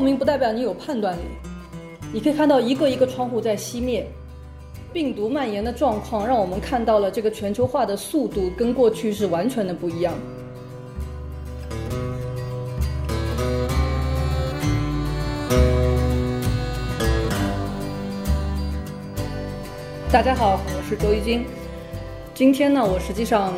透明不代表你有判断力。你可以看到一个一个窗户在熄灭，病毒蔓延的状况让我们看到了这个全球化的速度跟过去是完全的不一样。大家好，我是周一军。今天呢，我实际上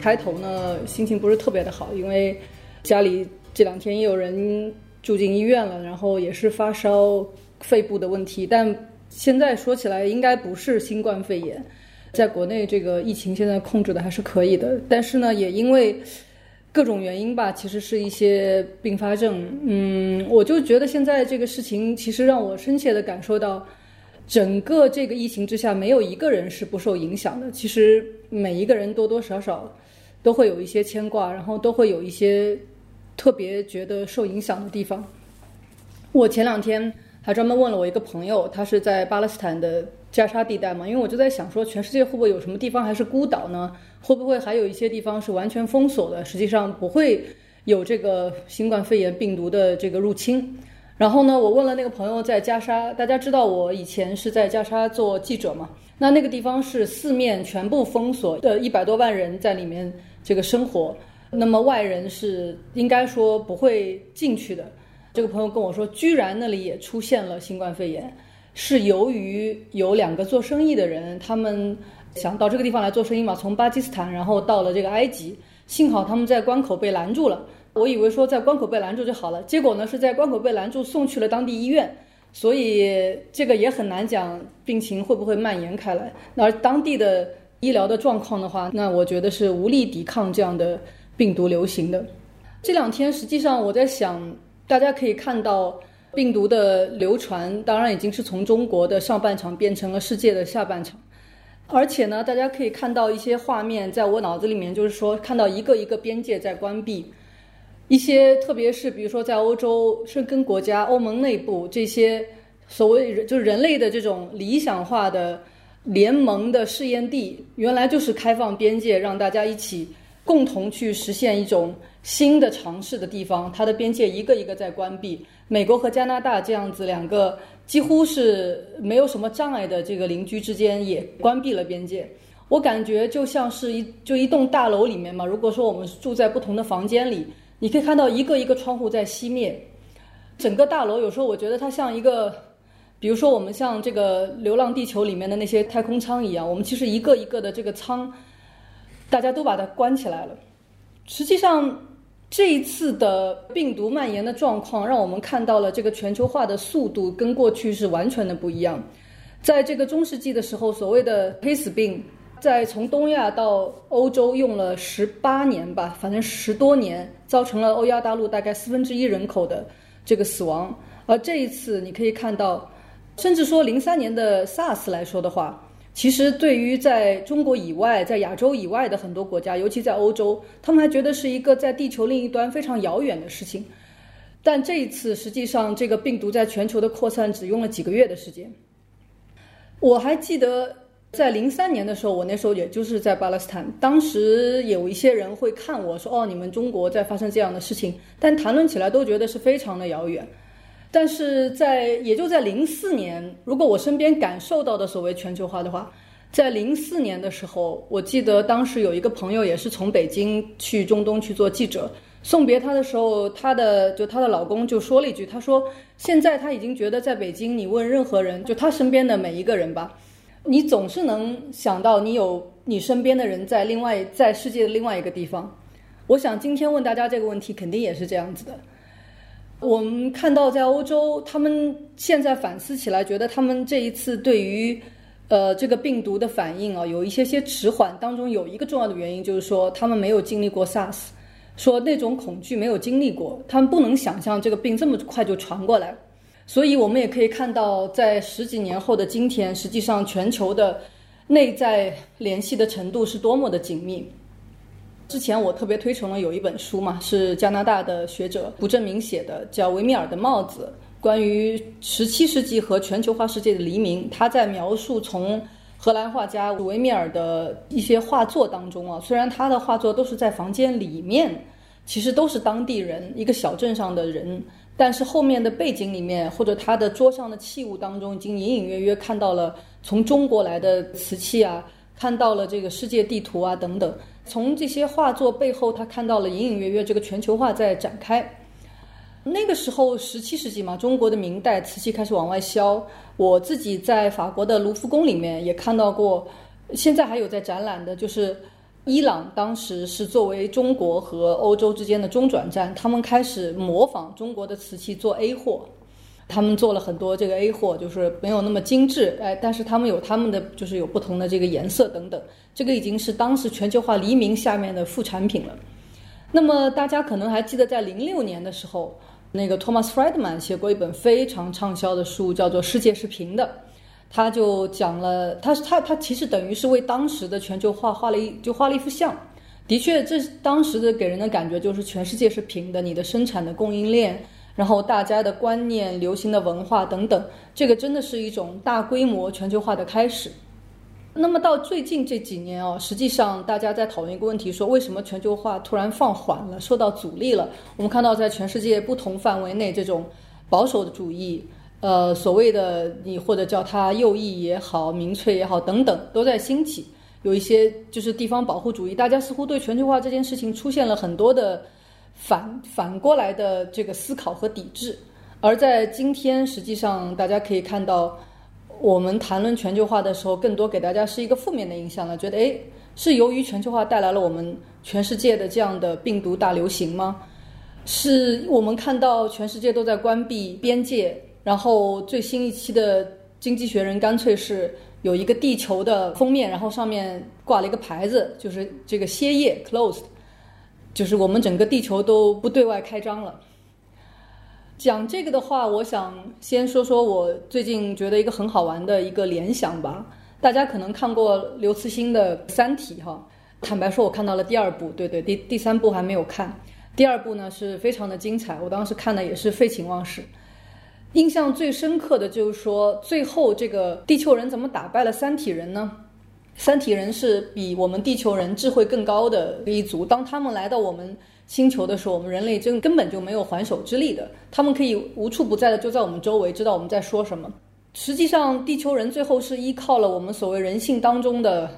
开头呢心情不是特别的好，因为家里这两天也有人住进医院了，然后也是发烧、肺部的问题。但现在说起来，应该不是新冠肺炎，在国内这个疫情现在控制的还是可以的。但是呢，也因为各种原因吧，其实是一些并发症。嗯，我就觉得现在这个事情其实让我深切的感受到。整个这个疫情之下，没有一个人是不受影响的。其实每一个人多多少少都会有一些牵挂，然后都会有一些特别觉得受影响的地方。我前两天还专门问了我一个朋友，他是在巴勒斯坦的加沙地带嘛，因为我就在想说，全世界会不会有什么地方还是孤岛呢？会不会还有一些地方是完全封锁的？实际上不会有这个新冠肺炎病毒的这个入侵。然后呢，我问了那个朋友在加沙，大家知道我以前是在加沙做记者嘛？那那个地方是四面全部封锁的，一百多万人在里面这个生活，那么外人是应该说不会进去的。这个朋友跟我说，居然那里也出现了新冠肺炎，是由于有两个做生意的人，他们想到这个地方来做生意嘛，从巴基斯坦然后到了这个埃及，幸好他们在关口被拦住了。我以为说在关口被拦住就好了，结果呢是在关口被拦住，送去了当地医院，所以这个也很难讲病情会不会蔓延开来。那当地的医疗的状况的话，那我觉得是无力抵抗这样的病毒流行的。这两天实际上我在想，大家可以看到病毒的流传，当然已经是从中国的上半场变成了世界的下半场，而且呢，大家可以看到一些画面，在我脑子里面就是说看到一个一个边界在关闭。一些，特别是比如说在欧洲申根国家、欧盟内部这些所谓就是人类的这种理想化的联盟的试验地，原来就是开放边界，让大家一起共同去实现一种新的尝试的地方。它的边界一个一个在关闭。美国和加拿大这样子两个几乎是没有什么障碍的这个邻居之间也关闭了边界。我感觉就像是一就一栋大楼里面嘛，如果说我们住在不同的房间里。你可以看到一个一个窗户在熄灭，整个大楼有时候我觉得它像一个，比如说我们像这个《流浪地球》里面的那些太空舱一样，我们其实一个一个的这个舱，大家都把它关起来了。实际上，这一次的病毒蔓延的状况，让我们看到了这个全球化的速度跟过去是完全的不一样。在这个中世纪的时候，所谓的黑死病。在从东亚到欧洲用了十八年吧，反正十多年，造成了欧亚大陆大概四分之一人口的这个死亡。而这一次你可以看到，甚至说零三年的 SARS 来说的话，其实对于在中国以外、在亚洲以外的很多国家，尤其在欧洲，他们还觉得是一个在地球另一端非常遥远的事情。但这一次，实际上这个病毒在全球的扩散只用了几个月的时间。我还记得。在零三年的时候，我那时候也就是在巴勒斯坦，当时有一些人会看我说：“哦，你们中国在发生这样的事情。”但谈论起来都觉得是非常的遥远。但是在也就在零四年，如果我身边感受到的所谓全球化的话，在零四年的时候，我记得当时有一个朋友也是从北京去中东去做记者，送别他的时候，她的就她的老公就说了一句：“他说现在他已经觉得在北京，你问任何人，就他身边的每一个人吧。”你总是能想到你有你身边的人在另外在世界的另外一个地方。我想今天问大家这个问题，肯定也是这样子的。我们看到在欧洲，他们现在反思起来，觉得他们这一次对于呃这个病毒的反应啊，有一些些迟缓。当中有一个重要的原因，就是说他们没有经历过 SARS，说那种恐惧没有经历过，他们不能想象这个病这么快就传过来。所以，我们也可以看到，在十几年后的今天，实际上全球的内在联系的程度是多么的紧密。之前我特别推崇了有一本书嘛，是加拿大的学者胡正明写的，叫《维米尔的帽子》，关于十七世纪和全球化世界的黎明。他在描述从荷兰画家维米尔的一些画作当中啊，虽然他的画作都是在房间里面，其实都是当地人，一个小镇上的人。但是后面的背景里面或者他的桌上的器物当中，已经隐隐约约看到了从中国来的瓷器啊，看到了这个世界地图啊等等。从这些画作背后，他看到了隐隐约约这个全球化在展开。那个时候，十七世纪嘛，中国的明代瓷器开始往外销。我自己在法国的卢浮宫里面也看到过，现在还有在展览的，就是伊朗当时是作为中国和欧洲之间的中转站，他们开始模仿中国的瓷器做 A 货。他们做了很多这个 A 货，就是没有那么精致，哎，但是他们有他们的，就是有不同的这个颜色等等。这个已经是当时全球化黎明下面的副产品了。那么大家可能还记得，在零六年的时候。那个 Thomas Friedman 写过一本非常畅销的书，叫做《世界是平的》，他就讲了，他他他其实等于是为当时的全球化画了一就画了一幅像。的确，这当时的给人的感觉就是全世界是平的，你的生产的供应链，然后大家的观念、流行的文化等等，这个真的是一种大规模全球化的开始。那么到最近这几年哦，实际上大家在讨论一个问题，说为什么全球化突然放缓了，受到阻力了？我们看到在全世界不同范围内，这种保守的主义，呃，所谓的你或者叫它右翼也好，民粹也好等等，都在兴起。有一些就是地方保护主义，大家似乎对全球化这件事情出现了很多的反反过来的这个思考和抵制。而在今天，实际上大家可以看到。我们谈论全球化的时候，更多给大家是一个负面的印象了，觉得诶，是由于全球化带来了我们全世界的这样的病毒大流行吗？是我们看到全世界都在关闭边界，然后最新一期的《经济学人》干脆是有一个地球的封面，然后上面挂了一个牌子，就是这个歇业 （closed），就是我们整个地球都不对外开张了。讲这个的话，我想先说说我最近觉得一个很好玩的一个联想吧。大家可能看过刘慈欣的《三体》哈，坦白说，我看到了第二部，对对，第第三部还没有看。第二部呢是非常的精彩，我当时看的也是废寝忘食。印象最深刻的就是说，最后这个地球人怎么打败了三体人呢？三体人是比我们地球人智慧更高的一族，当他们来到我们。星球的时候，我们人类真根本就没有还手之力的。他们可以无处不在的就在我们周围，知道我们在说什么。实际上，地球人最后是依靠了我们所谓人性当中的，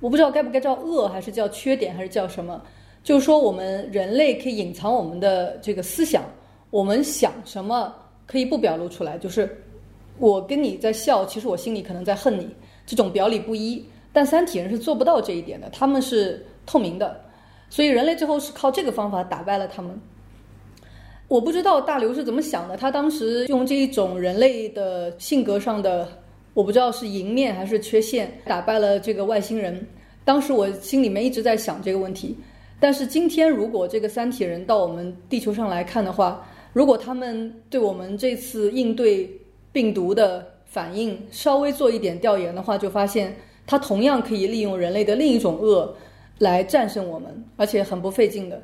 我不知道该不该叫恶，还是叫缺点，还是叫什么？就是说，我们人类可以隐藏我们的这个思想，我们想什么可以不表露出来。就是我跟你在笑，其实我心里可能在恨你，这种表里不一。但三体人是做不到这一点的，他们是透明的。所以人类最后是靠这个方法打败了他们。我不知道大刘是怎么想的，他当时用这一种人类的性格上的，我不知道是赢面还是缺陷，打败了这个外星人。当时我心里面一直在想这个问题。但是今天如果这个三体人到我们地球上来看的话，如果他们对我们这次应对病毒的反应稍微做一点调研的话，就发现他同样可以利用人类的另一种恶。来战胜我们，而且很不费劲的。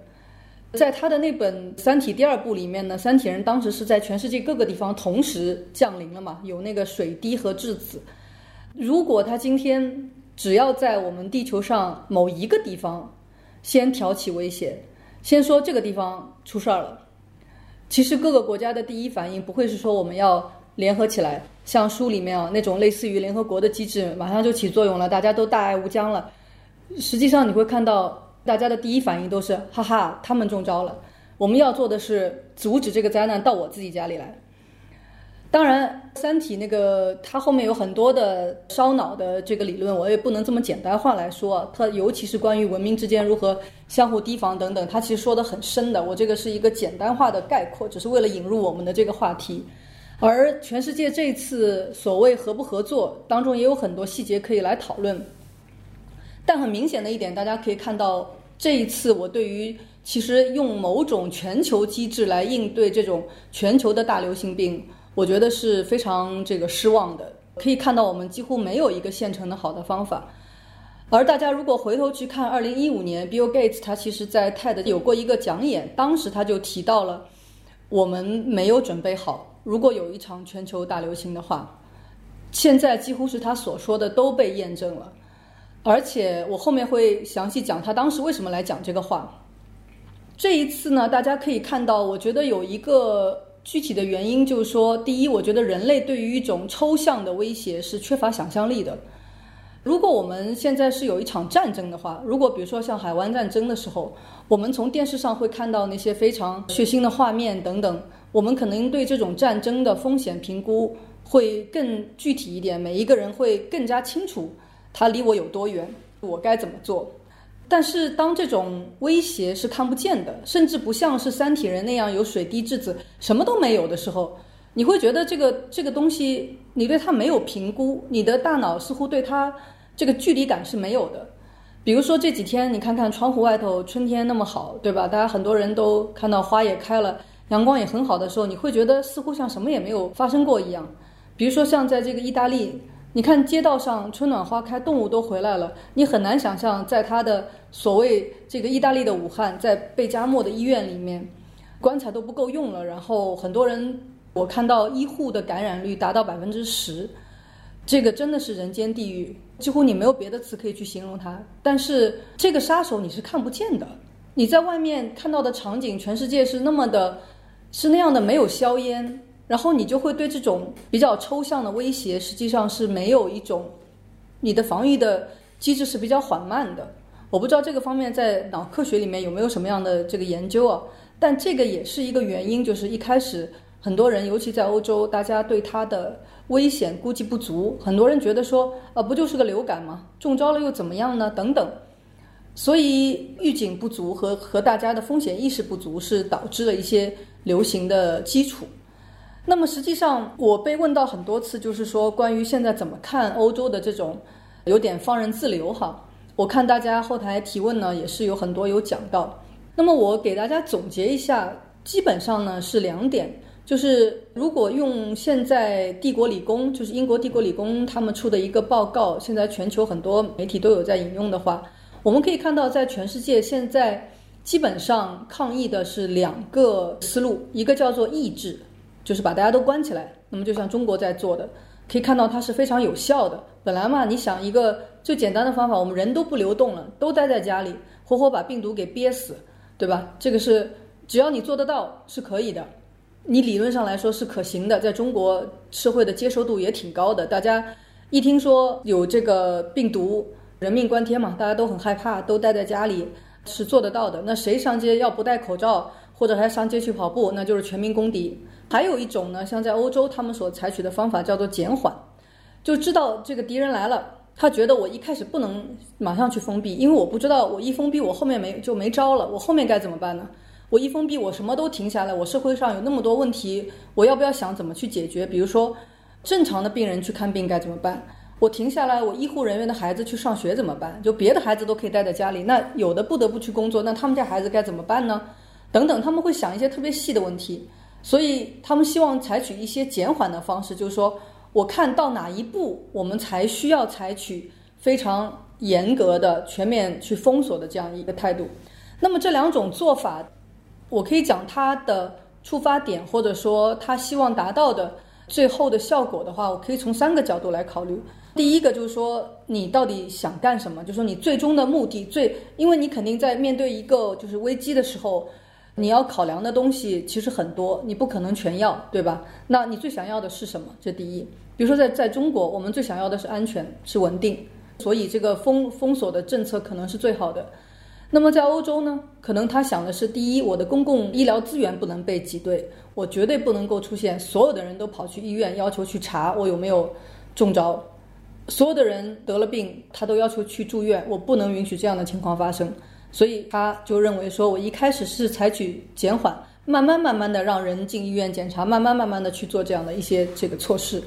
在他的那本《三体》第二部里面呢，三体人当时是在全世界各个地方同时降临了嘛，有那个水滴和质子。如果他今天只要在我们地球上某一个地方先挑起危险，先说这个地方出事儿了，其实各个国家的第一反应不会是说我们要联合起来，像书里面啊那种类似于联合国的机制，马上就起作用了，大家都大爱无疆了。实际上你会看到，大家的第一反应都是哈哈，他们中招了。我们要做的是阻止这个灾难到我自己家里来。当然，《三体》那个它后面有很多的烧脑的这个理论，我也不能这么简单化来说。它尤其是关于文明之间如何相互提防等等，它其实说的很深的。我这个是一个简单化的概括，只是为了引入我们的这个话题。而全世界这次所谓合不合作当中，也有很多细节可以来讨论。但很明显的一点，大家可以看到，这一次我对于其实用某种全球机制来应对这种全球的大流行病，我觉得是非常这个失望的。可以看到，我们几乎没有一个现成的好的方法。而大家如果回头去看，二零一五年，Bill Gates 他其实在 TED 有过一个讲演，当时他就提到了我们没有准备好，如果有一场全球大流行的话，现在几乎是他所说的都被验证了。而且我后面会详细讲他当时为什么来讲这个话。这一次呢，大家可以看到，我觉得有一个具体的原因就是说，第一，我觉得人类对于一种抽象的威胁是缺乏想象力的。如果我们现在是有一场战争的话，如果比如说像海湾战争的时候，我们从电视上会看到那些非常血腥的画面等等，我们可能对这种战争的风险评估会更具体一点，每一个人会更加清楚它离我有多远，我该怎么做。但是当这种威胁是看不见的，甚至不像是三体人那样有水滴质子，什么都没有的时候，你会觉得这个这个东西你对它没有评估，你的大脑似乎对它这个距离感是没有的。比如说这几天你看看窗户外头春天那么好，对吧？大家很多人都看到花也开了，阳光也很好的时候，你会觉得似乎像什么也没有发生过一样。比如说像在这个意大利。你看街道上春暖花开，动物都回来了。你很难想象，在他的所谓这个意大利的武汉，在贝加莫的医院里面，棺材都不够用了。然后很多人，我看到医护的感染率达到百分之十，这个真的是人间地狱，几乎你没有别的词可以去形容它。但是这个杀手你是看不见的，你在外面看到的场景，全世界是那么的，是那样的没有硝烟。然后你就会对这种比较抽象的威胁，实际上是没有一种你的防御的机制是比较缓慢的。我不知道这个方面在脑科学里面有没有什么样的这个研究啊？但这个也是一个原因，就是一开始很多人，尤其在欧洲，大家对它的危险估计不足，很多人觉得说，呃，不就是个流感吗？中招了又怎么样呢？等等。所以预警不足和和大家的风险意识不足，是导致了一些流行的基础。那么实际上，我被问到很多次，就是说关于现在怎么看欧洲的这种有点放任自流哈。我看大家后台提问呢，也是有很多有讲到。那么我给大家总结一下，基本上呢是两点，就是如果用现在帝国理工，就是英国帝国理工他们出的一个报告，现在全球很多媒体都有在引用的话，我们可以看到，在全世界现在基本上抗疫的是两个思路，一个叫做抑制。就是把大家都关起来，那么就像中国在做的，可以看到它是非常有效的。本来嘛，你想一个最简单的方法，我们人都不流动了，都待在家里，活活把病毒给憋死，对吧？这个是只要你做得到是可以的，你理论上来说是可行的，在中国社会的接受度也挺高的。大家一听说有这个病毒，人命关天嘛，大家都很害怕，都待在家里是做得到的。那谁上街要不戴口罩，或者还上街去跑步，那就是全民公敌。还有一种呢，像在欧洲，他们所采取的方法叫做减缓，就知道这个敌人来了，他觉得我一开始不能马上去封闭，因为我不知道我一封闭，我后面没就没招了，我后面该怎么办呢？我一封闭，我什么都停下来，我社会上有那么多问题，我要不要想怎么去解决？比如说，正常的病人去看病该怎么办？我停下来，我医护人员的孩子去上学怎么办？就别的孩子都可以待在家里，那有的不得不去工作，那他们家孩子该怎么办呢？等等，他们会想一些特别细的问题。所以他们希望采取一些减缓的方式，就是说，我看到哪一步，我们才需要采取非常严格的、全面去封锁的这样一个态度。那么这两种做法，我可以讲它的出发点，或者说他希望达到的最后的效果的话，我可以从三个角度来考虑。第一个就是说，你到底想干什么？就是说，你最终的目的，最，因为你肯定在面对一个就是危机的时候。你要考量的东西其实很多，你不可能全要，对吧？那你最想要的是什么？这第一。比如说在在中国，我们最想要的是安全，是稳定，所以这个封封锁的政策可能是最好的。那么在欧洲呢，可能他想的是：第一，我的公共医疗资源不能被挤兑，我绝对不能够出现所有的人都跑去医院要求去查我有没有中招，所有的人得了病他都要求去住院，我不能允许这样的情况发生。所以他就认为说，我一开始是采取减缓，慢慢慢慢的让人进医院检查，慢慢慢慢的去做这样的一些这个措施。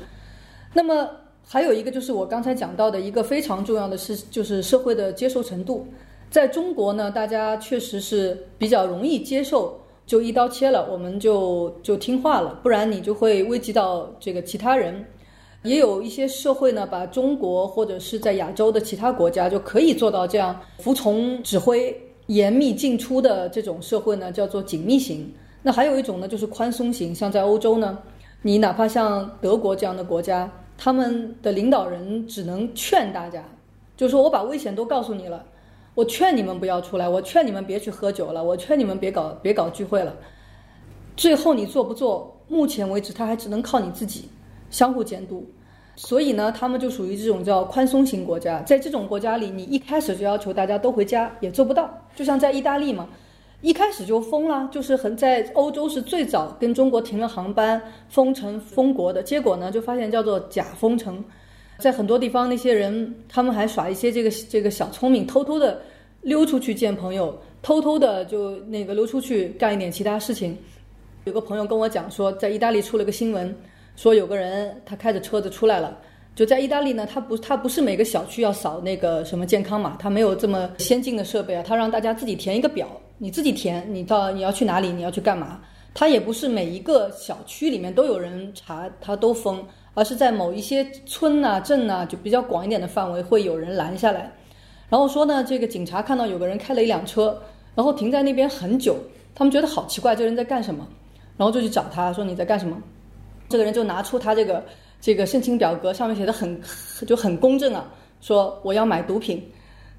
那么还有一个就是我刚才讲到的一个非常重要的是，就是社会的接受程度。在中国呢，大家确实是比较容易接受，就一刀切了，我们就就听话了，不然你就会危及到这个其他人。也有一些社会呢，把中国或者是在亚洲的其他国家就可以做到这样服从指挥、严密进出的这种社会呢，叫做紧密型。那还有一种呢，就是宽松型。像在欧洲呢，你哪怕像德国这样的国家，他们的领导人只能劝大家，就是说我把危险都告诉你了，我劝你们不要出来，我劝你们别去喝酒了，我劝你们别搞别搞聚会了。最后你做不做，目前为止他还只能靠你自己相互监督。所以呢，他们就属于这种叫宽松型国家。在这种国家里，你一开始就要求大家都回家，也做不到。就像在意大利嘛，一开始就封了，就是很在欧洲是最早跟中国停了航班，封城封国的。结果呢，就发现叫做假封城，在很多地方那些人他们还耍一些这个这个小聪明，偷偷的溜出去见朋友，偷偷的就那个溜出去干一点其他事情。有个朋友跟我讲说，在意大利出了个新闻。说有个人他开着车子出来了，就在意大利呢，他不他不是每个小区要扫那个什么健康码，他没有这么先进的设备啊，他让大家自己填一个表，你自己填，你到你要去哪里，你要去干嘛，他也不是每一个小区里面都有人查，他都封，而是在某一些村呐、镇呐，就比较广一点的范围会有人拦下来，然后说呢，这个警察看到有个人开了一辆车，然后停在那边很久，他们觉得好奇怪，这人在干什么，然后就去找他说你在干什么。这个人就拿出他这个这个申请表格，上面写的很就很公正啊，说我要买毒品，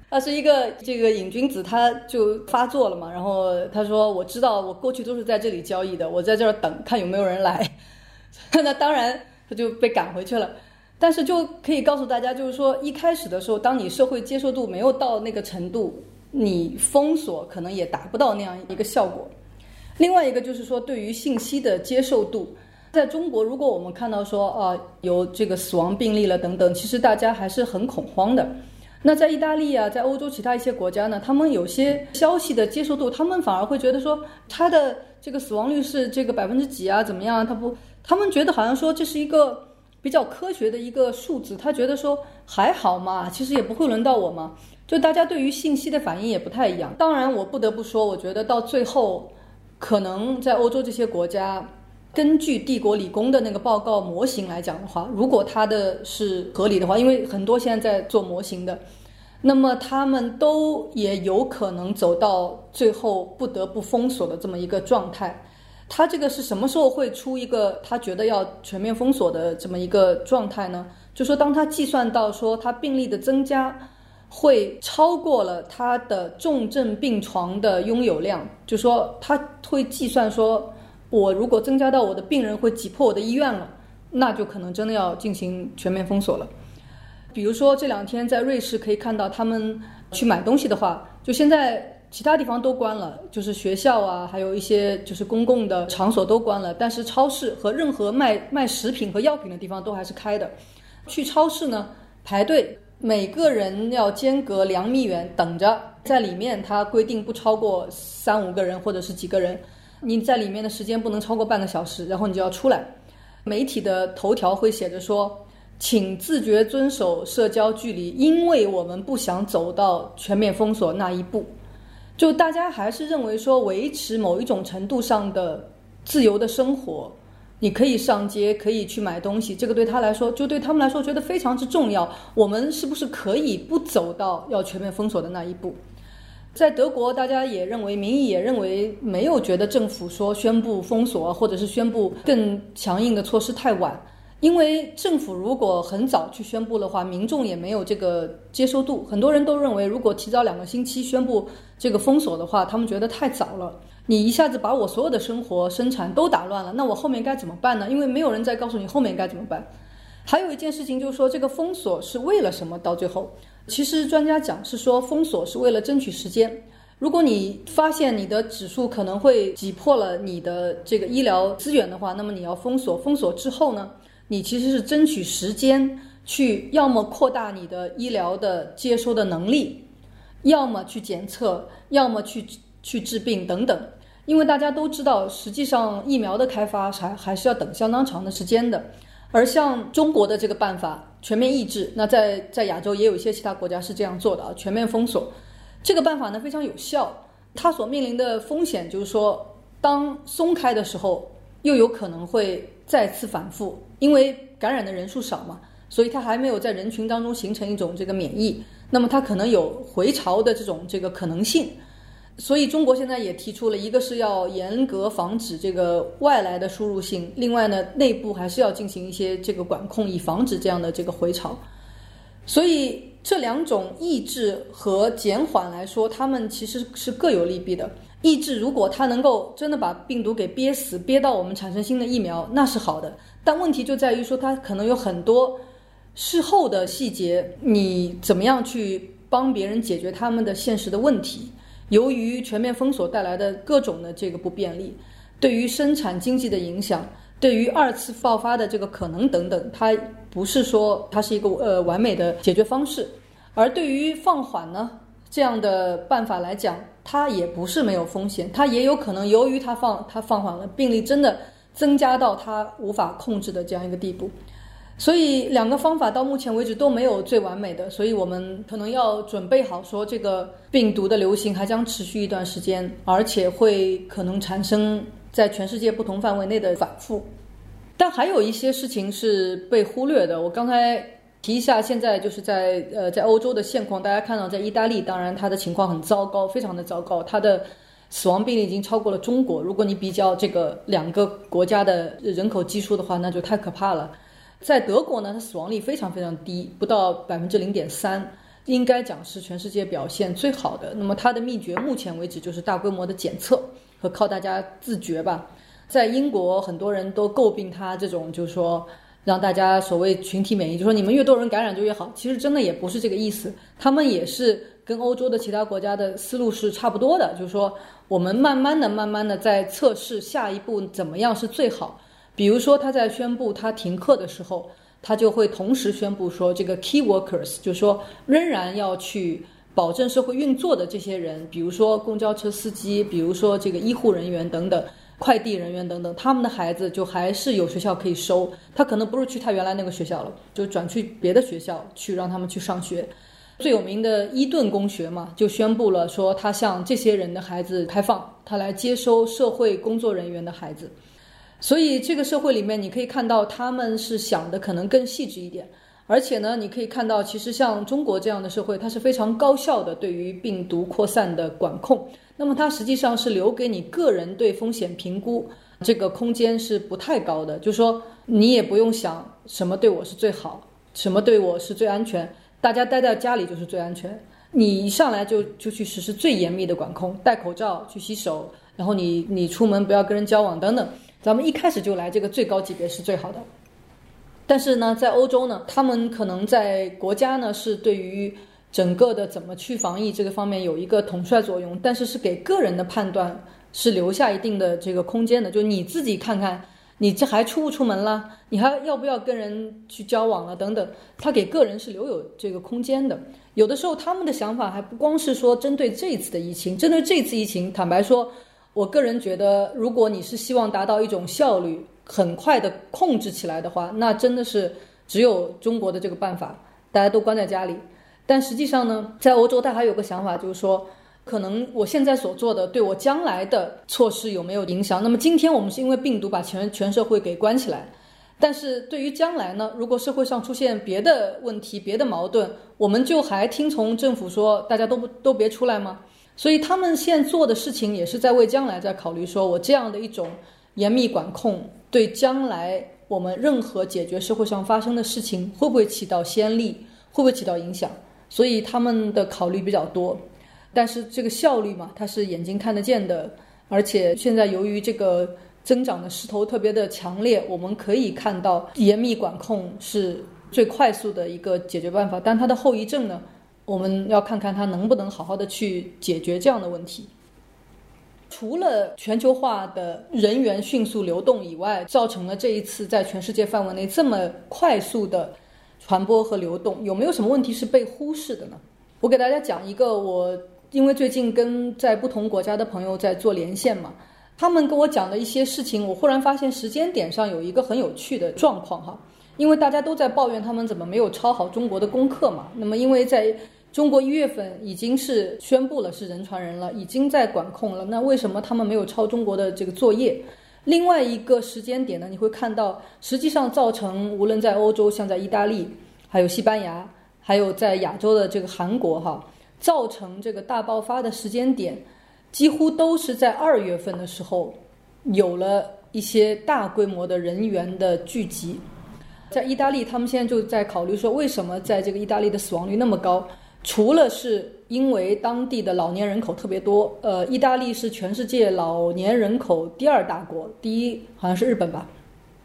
他是一个这个瘾君子，他就发作了嘛。然后他说我知道我过去都是在这里交易的，我在这儿等看有没有人来。那当然他就被赶回去了。但是就可以告诉大家，就是说一开始的时候，当你社会接受度没有到那个程度，你封锁可能也达不到那样一个效果。另外一个就是说对于信息的接受度。在中国，如果我们看到说啊有这个死亡病例了等等，其实大家还是很恐慌的。那在意大利啊，在欧洲其他一些国家呢，他们有些消息的接受度，他们反而会觉得说他的这个死亡率是这个百分之几啊，怎么样？他不，他们觉得好像说这是一个比较科学的一个数字，他觉得说还好嘛，其实也不会轮到我嘛。就大家对于信息的反应也不太一样。当然，我不得不说，我觉得到最后，可能在欧洲这些国家。根据帝国理工的那个报告模型来讲的话，如果它的是合理的话，因为很多现在在做模型的，那么他们都也有可能走到最后不得不封锁的这么一个状态。他这个是什么时候会出一个他觉得要全面封锁的这么一个状态呢？就说当他计算到说他病例的增加会超过了他的重症病床的拥有量，就说他会计算说。我如果增加到我的病人会挤破我的医院了，那就可能真的要进行全面封锁了。比如说这两天在瑞士可以看到，他们去买东西的话，就现在其他地方都关了，就是学校啊，还有一些就是公共的场所都关了，但是超市和任何卖卖食品和药品的地方都还是开的。去超市呢，排队每个人要间隔两米远等着，在里面他规定不超过三五个人或者是几个人。你在里面的时间不能超过半个小时，然后你就要出来。媒体的头条会写着说：“请自觉遵守社交距离，因为我们不想走到全面封锁那一步。”就大家还是认为说，维持某一种程度上的自由的生活，你可以上街，可以去买东西，这个对他来说，就对他们来说觉得非常之重要。我们是不是可以不走到要全面封锁的那一步？在德国，大家也认为，民意也认为，没有觉得政府说宣布封锁或者是宣布更强硬的措施太晚，因为政府如果很早去宣布的话，民众也没有这个接受度。很多人都认为，如果提早两个星期宣布这个封锁的话，他们觉得太早了。你一下子把我所有的生活生产都打乱了，那我后面该怎么办呢？因为没有人再告诉你后面该怎么办。还有一件事情就是说，这个封锁是为了什么？到最后。其实专家讲是说封锁是为了争取时间。如果你发现你的指数可能会挤破了你的这个医疗资源的话，那么你要封锁。封锁之后呢，你其实是争取时间去要么扩大你的医疗的接收的能力，要么去检测，要么去去治病等等。因为大家都知道，实际上疫苗的开发还还是要等相当长的时间的。而像中国的这个办法，全面抑制，那在在亚洲也有一些其他国家是这样做的啊，全面封锁，这个办法呢非常有效，它所面临的风险就是说，当松开的时候，又有可能会再次反复，因为感染的人数少嘛，所以它还没有在人群当中形成一种这个免疫，那么它可能有回潮的这种这个可能性。所以中国现在也提出了一个是要严格防止这个外来的输入性，另外呢，内部还是要进行一些这个管控，以防止这样的这个回潮。所以这两种抑制和减缓来说，他们其实是各有利弊的。抑制，如果它能够真的把病毒给憋死，憋到我们产生新的疫苗，那是好的。但问题就在于说，它可能有很多事后的细节，你怎么样去帮别人解决他们的现实的问题？由于全面封锁带来的各种的这个不便利，对于生产经济的影响，对于二次爆发的这个可能等等，它不是说它是一个呃完美的解决方式。而对于放缓呢这样的办法来讲，它也不是没有风险，它也有可能由于它放它放缓了，病例真的增加到它无法控制的这样一个地步。所以两个方法到目前为止都没有最完美的，所以我们可能要准备好说这个病毒的流行还将持续一段时间，而且会可能产生在全世界不同范围内的反复。但还有一些事情是被忽略的，我刚才。提一下，现在就是在呃，在欧洲的现况，大家看到，在意大利，当然它的情况很糟糕，非常的糟糕，它的死亡病例已经超过了中国。如果你比较这个两个国家的人口基数的话，那就太可怕了。在德国呢，它死亡率非常非常低，不到百分之零点三，应该讲是全世界表现最好的。那么它的秘诀，目前为止就是大规模的检测和靠大家自觉吧。在英国，很多人都诟病它这种，就是说。让大家所谓群体免疫，就说你们越多人感染就越好。其实真的也不是这个意思，他们也是跟欧洲的其他国家的思路是差不多的，就是说我们慢慢的、慢慢的在测试下一步怎么样是最好。比如说他在宣布他停课的时候，他就会同时宣布说，这个 key workers，就是说仍然要去保证社会运作的这些人，比如说公交车司机，比如说这个医护人员等等。快递人员等等，他们的孩子就还是有学校可以收，他可能不是去他原来那个学校了，就转去别的学校去让他们去上学。最有名的伊顿公学嘛，就宣布了说他向这些人的孩子开放，他来接收社会工作人员的孩子。所以这个社会里面，你可以看到他们是想的可能更细致一点。而且呢，你可以看到，其实像中国这样的社会，它是非常高效的对于病毒扩散的管控。那么它实际上是留给你个人对风险评估这个空间是不太高的，就是说你也不用想什么对我是最好，什么对我是最安全，大家待在家里就是最安全。你一上来就就去实施最严密的管控，戴口罩、去洗手，然后你你出门不要跟人交往等等，咱们一开始就来这个最高级别是最好的。但是呢，在欧洲呢，他们可能在国家呢是对于整个的怎么去防疫这个方面有一个统帅作用，但是是给个人的判断是留下一定的这个空间的。就你自己看看，你这还出不出门了？你还要不要跟人去交往了？等等，他给个人是留有这个空间的。有的时候他们的想法还不光是说针对这次的疫情，针对这次疫情，坦白说，我个人觉得，如果你是希望达到一种效率。很快的控制起来的话，那真的是只有中国的这个办法，大家都关在家里。但实际上呢，在欧洲，他还有个想法，就是说，可能我现在所做的对我将来的措施有没有影响？那么今天我们是因为病毒把全全社会给关起来，但是对于将来呢，如果社会上出现别的问题、别的矛盾，我们就还听从政府说大家都不都别出来吗？所以他们现在做的事情也是在为将来在考虑，说我这样的一种严密管控。对将来我们任何解决社会上发生的事情，会不会起到先例，会不会起到影响？所以他们的考虑比较多，但是这个效率嘛，它是眼睛看得见的，而且现在由于这个增长的势头特别的强烈，我们可以看到严密管控是最快速的一个解决办法，但它的后遗症呢，我们要看看它能不能好好的去解决这样的问题。除了全球化的人员迅速流动以外，造成了这一次在全世界范围内这么快速的传播和流动，有没有什么问题是被忽视的呢？我给大家讲一个，我因为最近跟在不同国家的朋友在做连线嘛，他们跟我讲的一些事情，我忽然发现时间点上有一个很有趣的状况哈，因为大家都在抱怨他们怎么没有抄好中国的功课嘛，那么因为在。中国一月份已经是宣布了是人传人了，已经在管控了。那为什么他们没有抄中国的这个作业？另外一个时间点呢？你会看到，实际上造成无论在欧洲，像在意大利，还有西班牙，还有在亚洲的这个韩国，哈，造成这个大爆发的时间点，几乎都是在二月份的时候，有了一些大规模的人员的聚集。在意大利，他们现在就在考虑说，为什么在这个意大利的死亡率那么高？除了是因为当地的老年人口特别多，呃，意大利是全世界老年人口第二大国，第一好像是日本吧。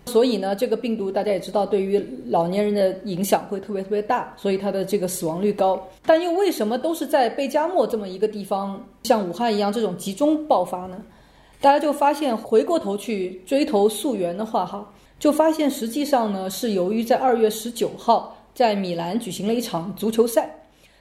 所以呢，这个病毒大家也知道，对于老年人的影响会特别特别大，所以它的这个死亡率高。但又为什么都是在贝加莫这么一个地方，像武汉一样这种集中爆发呢？大家就发现，回过头去追头溯源的话，哈，就发现实际上呢，是由于在二月十九号在米兰举行了一场足球赛。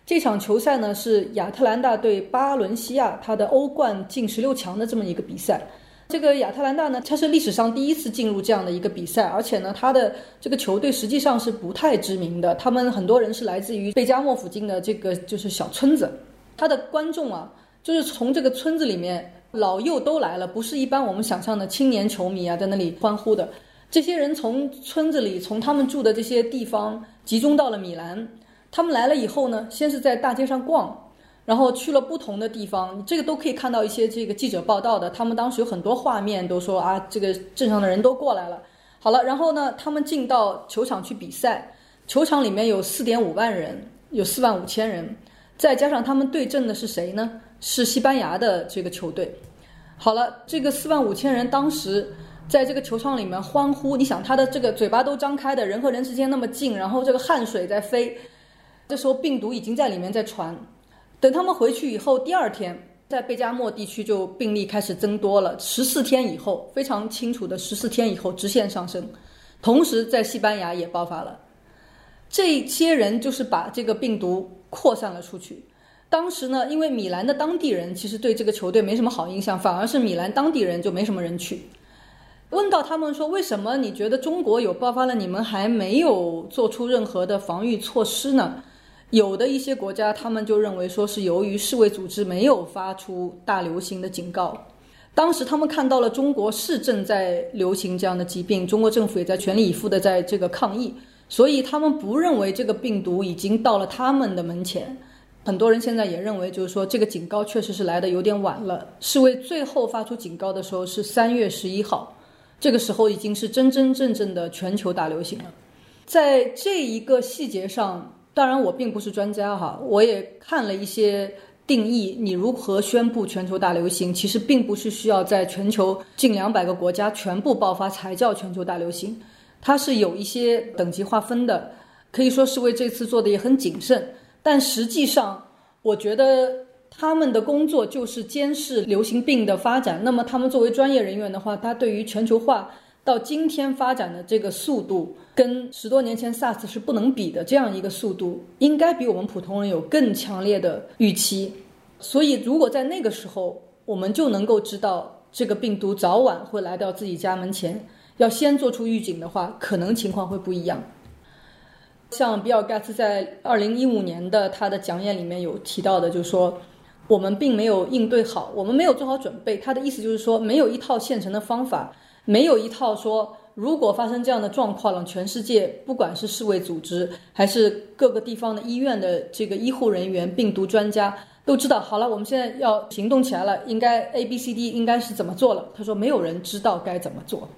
这场球赛呢是亚特兰大对巴伦西亚，他的欧冠进十六强的这么一个比赛。这个亚特兰大呢，它是历史上第一次进入这样的一个比赛，而且呢，它的这个球队实际上是不太知名的。他们很多人是来自于贝加莫附近的这个就是小村子，他的观众啊，就是从这个村子里面老幼都来了，不是一般我们想象的青年球迷啊在那里欢呼的。这些人从村子里，从他们住的这些地方集中到了米兰。他们来了以后呢，先是在大街上逛。然后去了不同的地方，这个都可以看到一些这个记者报道的。他们当时有很多画面，都说啊，这个镇上的人都过来了。好了，然后呢，他们进到球场去比赛，球场里面有四点五万人，有四万五千人，再加上他们对阵的是谁呢？是西班牙的这个球队。好了，这个四万五千人当时在这个球场里面欢呼，你想他的这个嘴巴都张开的，人和人之间那么近，然后这个汗水在飞，这时候病毒已经在里面在传。等他们回去以后，第二天在贝加莫地区就病例开始增多了。十四天以后，非常清楚的十四天以后直线上升，同时在西班牙也爆发了。这些人就是把这个病毒扩散了出去。当时呢，因为米兰的当地人其实对这个球队没什么好印象，反而是米兰当地人就没什么人去。问到他们说，为什么你觉得中国有爆发了，你们还没有做出任何的防御措施呢？有的一些国家，他们就认为说是由于世卫组织没有发出大流行的警告，当时他们看到了中国是正在流行这样的疾病，中国政府也在全力以赴的在这个抗疫，所以他们不认为这个病毒已经到了他们的门前。很多人现在也认为，就是说这个警告确实是来的有点晚了。世卫最后发出警告的时候是三月十一号，这个时候已经是真真正正的全球大流行了。在这一个细节上。当然，我并不是专家哈，我也看了一些定义。你如何宣布全球大流行？其实并不是需要在全球近两百个国家全部爆发才叫全球大流行，它是有一些等级划分的。可以说是为这次做的也很谨慎，但实际上，我觉得他们的工作就是监视流行病的发展。那么，他们作为专业人员的话，他对于全球化到今天发展的这个速度。跟十多年前 SARS 是不能比的，这样一个速度，应该比我们普通人有更强烈的预期。所以，如果在那个时候，我们就能够知道这个病毒早晚会来到自己家门前，要先做出预警的话，可能情况会不一样。像比尔盖茨在二零一五年的他的讲演里面有提到的，就是说我们并没有应对好，我们没有做好准备。他的意思就是说，没有一套现成的方法，没有一套说。如果发生这样的状况了，全世界不管是世卫组织还是各个地方的医院的这个医护人员、病毒专家都知道，好了，我们现在要行动起来了，应该 A、B、C、D 应该是怎么做了？他说，没有人知道该怎么做。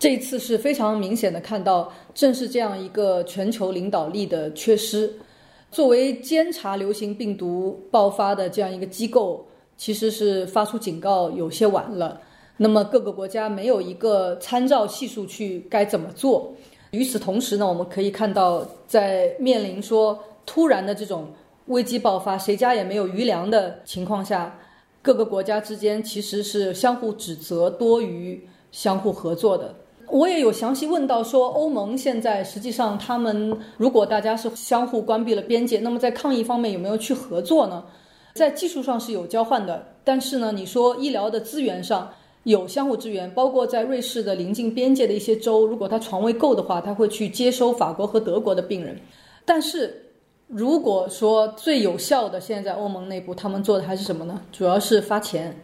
这一次是非常明显的看到，正是这样一个全球领导力的缺失。作为监察流行病毒爆发的这样一个机构，其实是发出警告有些晚了。那么各个国家没有一个参照系数去该怎么做。与此同时呢，我们可以看到，在面临说突然的这种危机爆发，谁家也没有余粮的情况下，各个国家之间其实是相互指责多于相互合作的。我也有详细问到说，欧盟现在实际上他们如果大家是相互关闭了边界，那么在抗疫方面有没有去合作呢？在技术上是有交换的，但是呢，你说医疗的资源上。有相互支援，包括在瑞士的临近边界的一些州，如果他床位够的话，他会去接收法国和德国的病人。但是，如果说最有效的，现在欧盟内部他们做的还是什么呢？主要是发钱，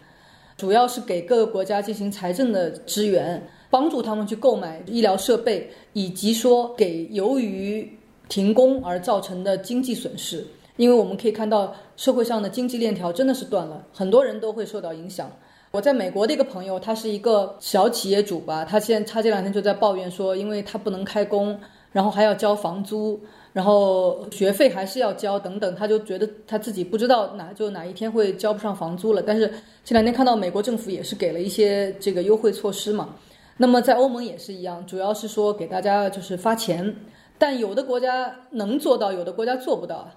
主要是给各个国家进行财政的支援，帮助他们去购买医疗设备，以及说给由于停工而造成的经济损失。因为我们可以看到社会上的经济链条真的是断了，很多人都会受到影响。我在美国的一个朋友，他是一个小企业主吧，他现他这两天就在抱怨说，因为他不能开工，然后还要交房租，然后学费还是要交等等，他就觉得他自己不知道哪就哪一天会交不上房租了。但是这两天看到美国政府也是给了一些这个优惠措施嘛。那么在欧盟也是一样，主要是说给大家就是发钱，但有的国家能做到，有的国家做不到。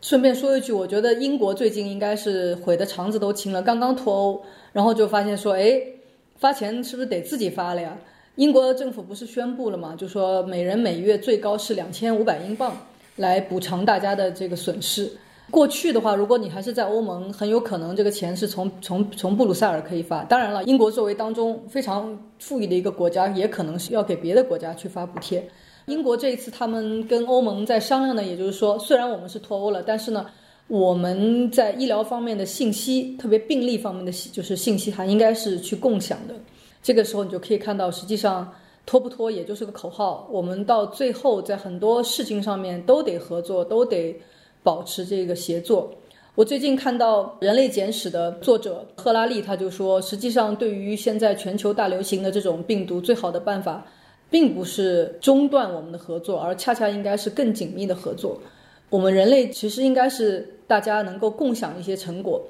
顺便说一句，我觉得英国最近应该是悔得肠子都青了，刚刚脱欧，然后就发现说，哎，发钱是不是得自己发了呀？英国政府不是宣布了吗？就说每人每月最高是两千五百英镑，来补偿大家的这个损失。过去的话，如果你还是在欧盟，很有可能这个钱是从从从布鲁塞尔可以发。当然了，英国作为当中非常富裕的一个国家，也可能是要给别的国家去发补贴。英国这一次他们跟欧盟在商量呢，也就是说，虽然我们是脱欧了，但是呢，我们在医疗方面的信息，特别病例方面的信就是信息，还应该是去共享的。这个时候你就可以看到，实际上脱不脱也就是个口号。我们到最后在很多事情上面都得合作，都得保持这个协作。我最近看到《人类简史》的作者赫拉利他就说，实际上对于现在全球大流行的这种病毒，最好的办法。并不是中断我们的合作，而恰恰应该是更紧密的合作。我们人类其实应该是大家能够共享一些成果，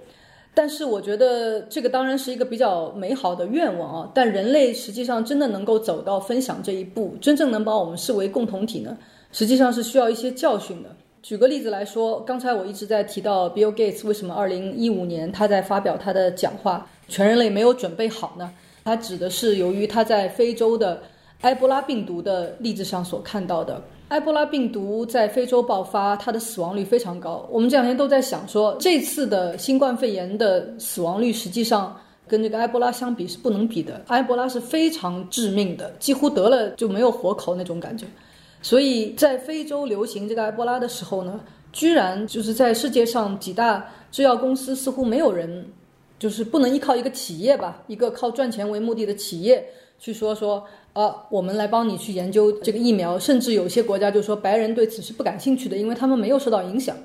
但是我觉得这个当然是一个比较美好的愿望啊。但人类实际上真的能够走到分享这一步，真正能把我们视为共同体呢？实际上是需要一些教训的。举个例子来说，刚才我一直在提到 Bill Gates 为什么2015年他在发表他的讲话，全人类没有准备好呢？他指的是由于他在非洲的。埃博拉病毒的例子上所看到的，埃博拉病毒在非洲爆发，它的死亡率非常高。我们这两天都在想说，这次的新冠肺炎的死亡率实际上跟这个埃博拉相比是不能比的。埃博拉是非常致命的，几乎得了就没有活口那种感觉。所以在非洲流行这个埃博拉的时候呢，居然就是在世界上几大制药公司似乎没有人，就是不能依靠一个企业吧，一个靠赚钱为目的的企业去说说。呃，我们来帮你去研究这个疫苗，甚至有些国家就说白人对此是不感兴趣的，因为他们没有受到影响。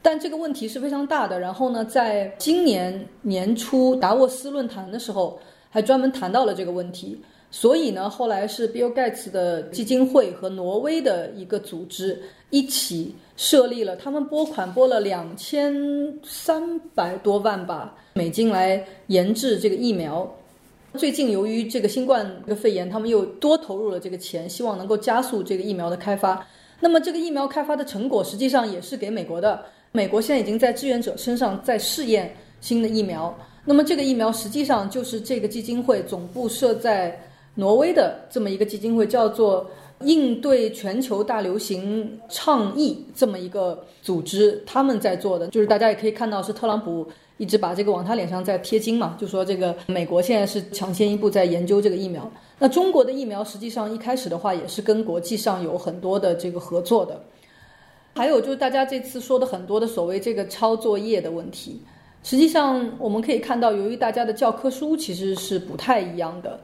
但这个问题是非常大的。然后呢，在今年年初达沃斯论坛的时候，还专门谈到了这个问题。所以呢，后来是 Bill Gates 的基金会和挪威的一个组织一起设立了，他们拨款拨了两千三百多万吧美金来研制这个疫苗。最近由于这个新冠这个肺炎，他们又多投入了这个钱，希望能够加速这个疫苗的开发。那么这个疫苗开发的成果实际上也是给美国的，美国现在已经在志愿者身上在试验新的疫苗。那么这个疫苗实际上就是这个基金会总部设在挪威的这么一个基金会，叫做应对全球大流行倡议这么一个组织，他们在做的，就是大家也可以看到是特朗普。一直把这个往他脸上在贴金嘛，就说这个美国现在是抢先一步在研究这个疫苗。那中国的疫苗实际上一开始的话也是跟国际上有很多的这个合作的。还有就是大家这次说的很多的所谓这个抄作业的问题，实际上我们可以看到，由于大家的教科书其实是不太一样的。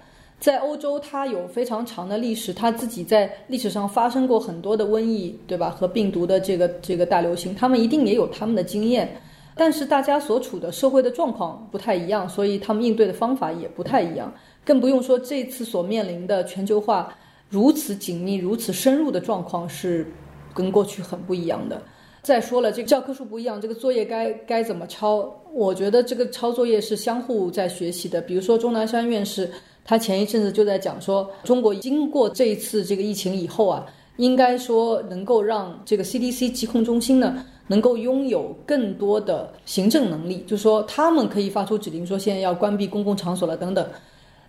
在欧洲，它有非常长的历史，它自己在历史上发生过很多的瘟疫，对吧？和病毒的这个这个大流行，他们一定也有他们的经验。但是大家所处的社会的状况不太一样，所以他们应对的方法也不太一样。更不用说这次所面临的全球化如此紧密、如此深入的状况是跟过去很不一样的。再说了，这个教科书不一样，这个作业该该怎么抄？我觉得这个抄作业是相互在学习的。比如说钟南山院士，他前一阵子就在讲说，中国经过这一次这个疫情以后啊，应该说能够让这个 CDC 疾控中心呢。能够拥有更多的行政能力，就是说他们可以发出指令，说现在要关闭公共场所了等等。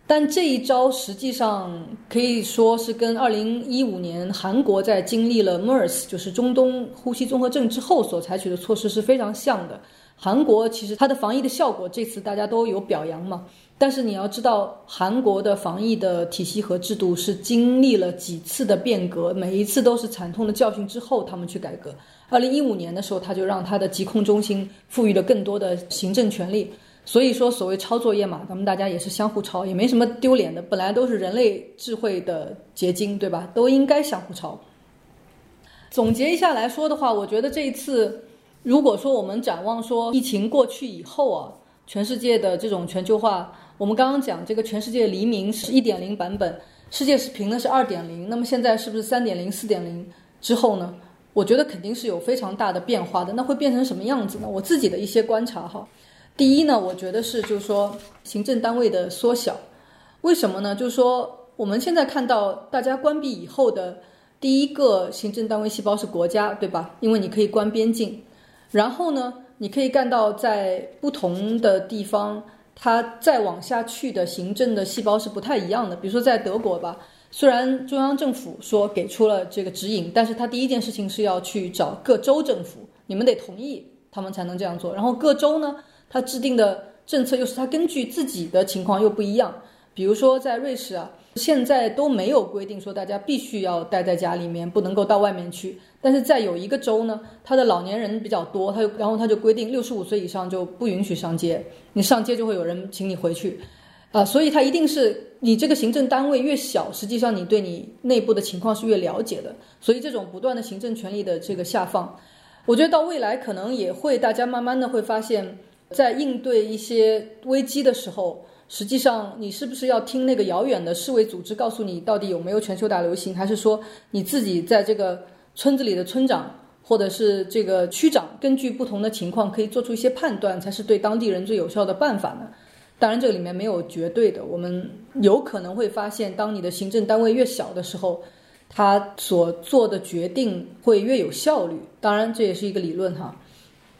但这一招实际上可以说是跟二零一五年韩国在经历了 MERS，就是中东呼吸综合症之后所采取的措施是非常像的。韩国其实它的防疫的效果这次大家都有表扬嘛，但是你要知道韩国的防疫的体系和制度是经历了几次的变革，每一次都是惨痛的教训之后他们去改革。二零一五年的时候，他就让他的疾控中心赋予了更多的行政权利。所以说，所谓抄作业嘛，咱们大家也是相互抄，也没什么丢脸的。本来都是人类智慧的结晶，对吧？都应该相互抄。总结一下来说的话，我觉得这一次，如果说我们展望说疫情过去以后啊，全世界的这种全球化，我们刚刚讲这个全世界黎明是一点零版本，世界是平的是二点零，那么现在是不是三点零、四点零之后呢？我觉得肯定是有非常大的变化的。那会变成什么样子呢？我自己的一些观察哈，第一呢，我觉得是就是说行政单位的缩小。为什么呢？就是说我们现在看到大家关闭以后的第一个行政单位细胞是国家，对吧？因为你可以关边境。然后呢，你可以看到在不同的地方，它再往下去的行政的细胞是不太一样的。比如说在德国吧。虽然中央政府说给出了这个指引，但是他第一件事情是要去找各州政府，你们得同意，他们才能这样做。然后各州呢，他制定的政策又是他根据自己的情况又不一样。比如说在瑞士啊，现在都没有规定说大家必须要待在家里面，不能够到外面去。但是在有一个州呢，他的老年人比较多，他就然后他就规定六十五岁以上就不允许上街，你上街就会有人请你回去。啊，所以它一定是你这个行政单位越小，实际上你对你内部的情况是越了解的。所以这种不断的行政权力的这个下放，我觉得到未来可能也会大家慢慢的会发现，在应对一些危机的时候，实际上你是不是要听那个遥远的世卫组织告诉你到底有没有全球大流行，还是说你自己在这个村子里的村长或者是这个区长，根据不同的情况可以做出一些判断，才是对当地人最有效的办法呢？当然，这个里面没有绝对的。我们有可能会发现，当你的行政单位越小的时候，他所做的决定会越有效率。当然，这也是一个理论哈。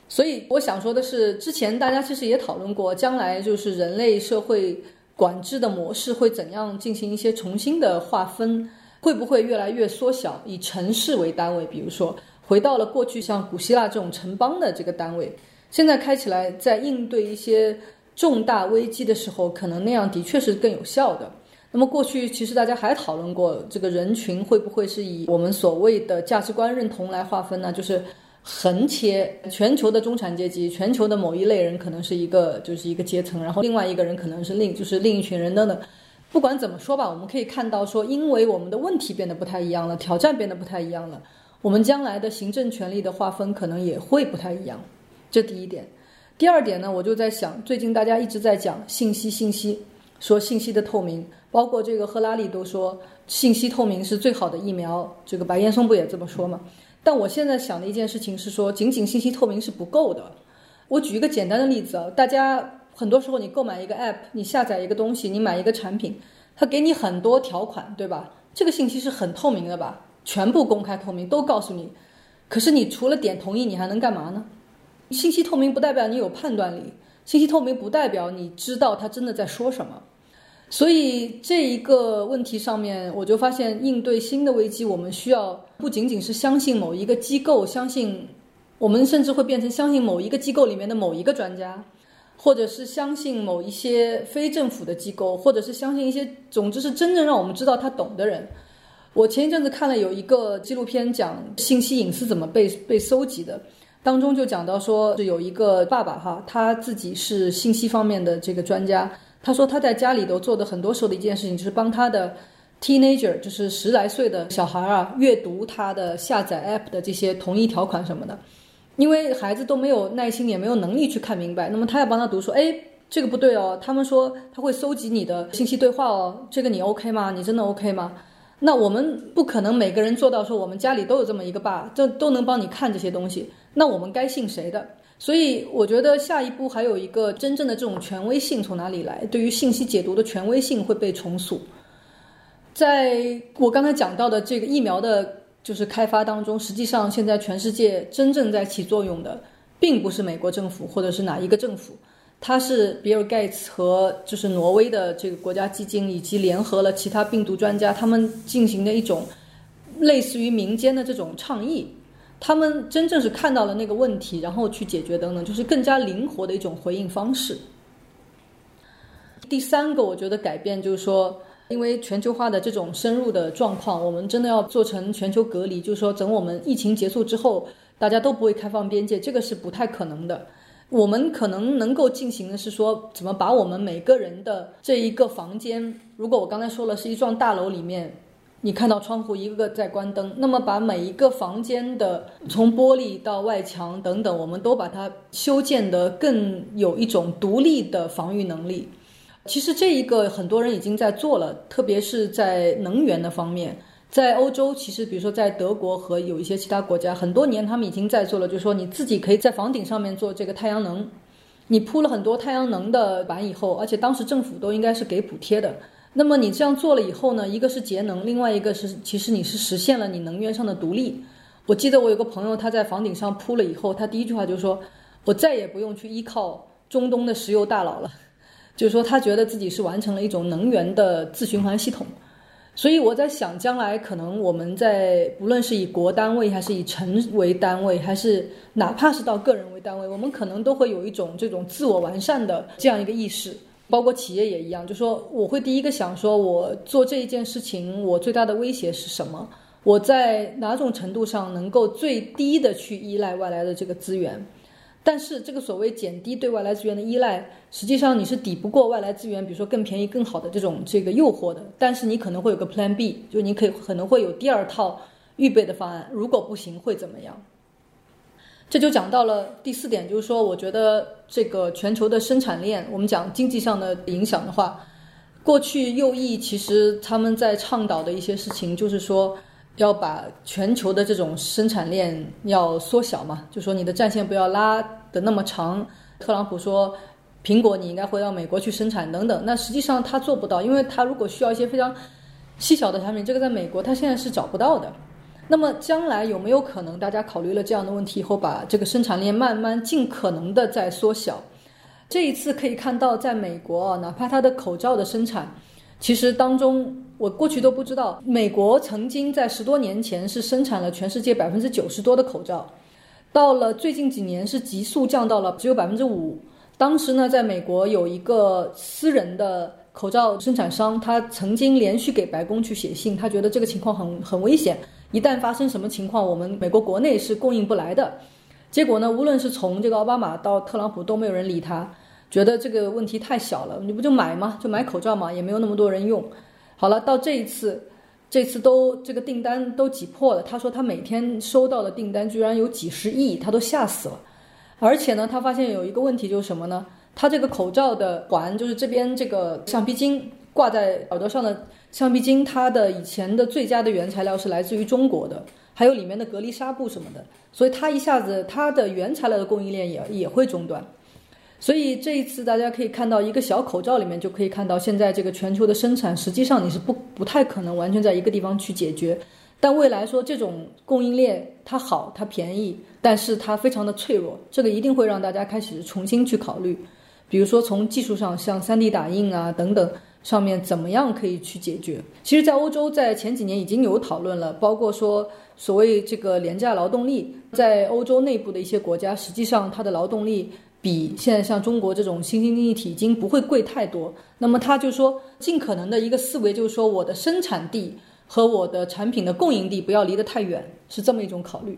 所以，我想说的是，之前大家其实也讨论过，将来就是人类社会管制的模式会怎样进行一些重新的划分，会不会越来越缩小，以城市为单位，比如说回到了过去像古希腊这种城邦的这个单位。现在开起来，在应对一些。重大危机的时候，可能那样的确是更有效的。那么过去其实大家还讨论过，这个人群会不会是以我们所谓的价值观认同来划分呢？就是横切全球的中产阶级，全球的某一类人可能是一个就是一个阶层，然后另外一个人可能是另就是另一群人等等。不管怎么说吧，我们可以看到说，因为我们的问题变得不太一样了，挑战变得不太一样了，我们将来的行政权力的划分可能也会不太一样。这第一点。第二点呢，我就在想，最近大家一直在讲信息，信息，说信息的透明，包括这个赫拉利都说信息透明是最好的疫苗，这个白岩松不也这么说吗？但我现在想的一件事情是说，仅仅信息透明是不够的。我举一个简单的例子啊，大家很多时候你购买一个 app，你下载一个东西，你买一个产品，它给你很多条款，对吧？这个信息是很透明的吧？全部公开透明，都告诉你。可是你除了点同意，你还能干嘛呢？信息透明不代表你有判断力，信息透明不代表你知道他真的在说什么，所以这一个问题上面，我就发现应对新的危机，我们需要不仅仅是相信某一个机构，相信我们甚至会变成相信某一个机构里面的某一个专家，或者是相信某一些非政府的机构，或者是相信一些，总之是真正让我们知道他懂的人。我前一阵子看了有一个纪录片，讲信息隐私怎么被被搜集的。当中就讲到说，有一个爸爸哈，他自己是信息方面的这个专家。他说他在家里头做的很多时候的一件事情，就是帮他的 teenager，就是十来岁的小孩啊，阅读他的下载 app 的这些同意条款什么的。因为孩子都没有耐心，也没有能力去看明白，那么他要帮他读说，哎，这个不对哦，他们说他会搜集你的信息对话哦，这个你 OK 吗？你真的 OK 吗？那我们不可能每个人做到说我们家里都有这么一个爸，这都能帮你看这些东西。那我们该信谁的？所以我觉得下一步还有一个真正的这种权威性从哪里来？对于信息解读的权威性会被重塑。在我刚才讲到的这个疫苗的，就是开发当中，实际上现在全世界真正在起作用的，并不是美国政府或者是哪一个政府。它是比尔盖茨和就是挪威的这个国家基金，以及联合了其他病毒专家，他们进行的一种类似于民间的这种倡议。他们真正是看到了那个问题，然后去解决等等，就是更加灵活的一种回应方式。第三个，我觉得改变就是说，因为全球化的这种深入的状况，我们真的要做成全球隔离，就是说，等我们疫情结束之后，大家都不会开放边界，这个是不太可能的。我们可能能够进行的是说，怎么把我们每个人的这一个房间，如果我刚才说了是一幢大楼里面，你看到窗户一个个在关灯，那么把每一个房间的从玻璃到外墙等等，我们都把它修建的更有一种独立的防御能力。其实这一个很多人已经在做了，特别是在能源的方面，在欧洲，其实比如说在德国和有一些其他国家，很多年他们已经在做了，就是说你自己可以在房顶上面做这个太阳能，你铺了很多太阳能的板以后，而且当时政府都应该是给补贴的。那么你这样做了以后呢，一个是节能，另外一个是其实你是实现了你能源上的独立。我记得我有个朋友他在房顶上铺了以后，他第一句话就说：“我再也不用去依靠中东的石油大佬了。”就是说他觉得自己是完成了一种能源的自循环系统。所以我在想，将来可能我们在不论是以国单位，还是以城为单位，还是哪怕是到个人为单位，我们可能都会有一种这种自我完善的这样一个意识。包括企业也一样，就说我会第一个想说，我做这一件事情，我最大的威胁是什么？我在哪种程度上能够最低的去依赖外来的这个资源？但是这个所谓减低对外来资源的依赖，实际上你是抵不过外来资源，比如说更便宜、更好的这种这个诱惑的。但是你可能会有个 Plan B，就你可以可能会有第二套预备的方案。如果不行，会怎么样？这就讲到了第四点，就是说，我觉得这个全球的生产链，我们讲经济上的影响的话，过去右翼其实他们在倡导的一些事情，就是说要把全球的这种生产链要缩小嘛，就说你的战线不要拉的那么长。特朗普说，苹果你应该回到美国去生产等等，那实际上他做不到，因为他如果需要一些非常细小的产品，这个在美国他现在是找不到的。那么将来有没有可能，大家考虑了这样的问题以后，把这个生产链慢慢尽可能的在缩小？这一次可以看到，在美国啊，哪怕它的口罩的生产，其实当中我过去都不知道，美国曾经在十多年前是生产了全世界百分之九十多的口罩，到了最近几年是急速降到了只有百分之五。当时呢，在美国有一个私人的口罩生产商，他曾经连续给白宫去写信，他觉得这个情况很很危险。一旦发生什么情况，我们美国国内是供应不来的。结果呢，无论是从这个奥巴马到特朗普，都没有人理他，觉得这个问题太小了，你不就买吗？就买口罩嘛，也没有那么多人用。好了，到这一次，这次都这个订单都挤破了。他说他每天收到的订单居然有几十亿，他都吓死了。而且呢，他发现有一个问题就是什么呢？他这个口罩的环，就是这边这个橡皮筋挂在耳朵上的。橡皮筋，它的以前的最佳的原材料是来自于中国的，还有里面的隔离纱布什么的，所以它一下子它的原材料的供应链也也会中断。所以这一次大家可以看到，一个小口罩里面就可以看到，现在这个全球的生产实际上你是不不太可能完全在一个地方去解决。但未来说这种供应链它好，它便宜，但是它非常的脆弱，这个一定会让大家开始重新去考虑，比如说从技术上，像 3D 打印啊等等。上面怎么样可以去解决？其实，在欧洲，在前几年已经有讨论了，包括说所谓这个廉价劳动力，在欧洲内部的一些国家，实际上它的劳动力比现在像中国这种新兴经济体已经不会贵太多。那么，他就说，尽可能的一个思维就是说，我的生产地和我的产品的供应地不要离得太远，是这么一种考虑。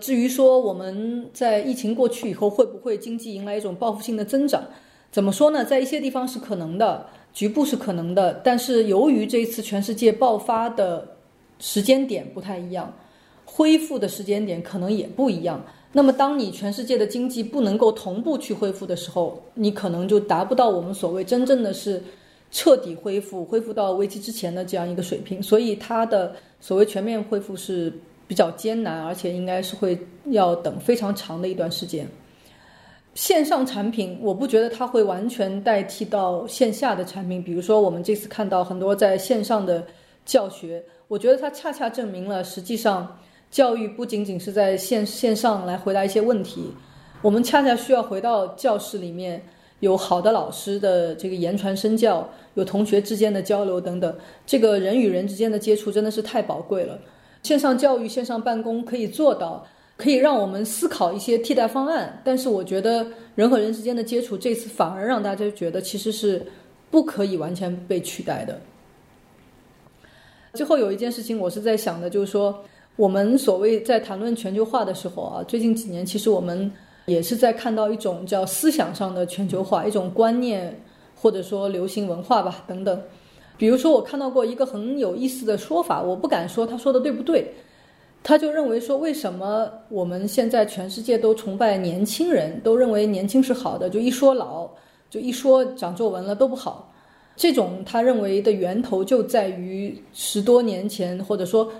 至于说我们在疫情过去以后会不会经济迎来一种报复性的增长，怎么说呢？在一些地方是可能的。局部是可能的，但是由于这一次全世界爆发的时间点不太一样，恢复的时间点可能也不一样。那么，当你全世界的经济不能够同步去恢复的时候，你可能就达不到我们所谓真正的是彻底恢复、恢复到危机之前的这样一个水平。所以，它的所谓全面恢复是比较艰难，而且应该是会要等非常长的一段时间。线上产品，我不觉得它会完全代替到线下的产品。比如说，我们这次看到很多在线上的教学，我觉得它恰恰证明了，实际上教育不仅仅是在线线上来回答一些问题，我们恰恰需要回到教室里面，有好的老师的这个言传身教，有同学之间的交流等等，这个人与人之间的接触真的是太宝贵了。线上教育、线上办公可以做到。可以让我们思考一些替代方案，但是我觉得人和人之间的接触这次反而让大家觉得其实是不可以完全被取代的。最后有一件事情我是在想的，就是说我们所谓在谈论全球化的时候啊，最近几年其实我们也是在看到一种叫思想上的全球化，一种观念或者说流行文化吧等等。比如说我看到过一个很有意思的说法，我不敢说他说的对不对。他就认为说，为什么我们现在全世界都崇拜年轻人，都认为年轻是好的，就一说老，就一说长皱纹了都不好。这种他认为的源头就在于十多年前，或者说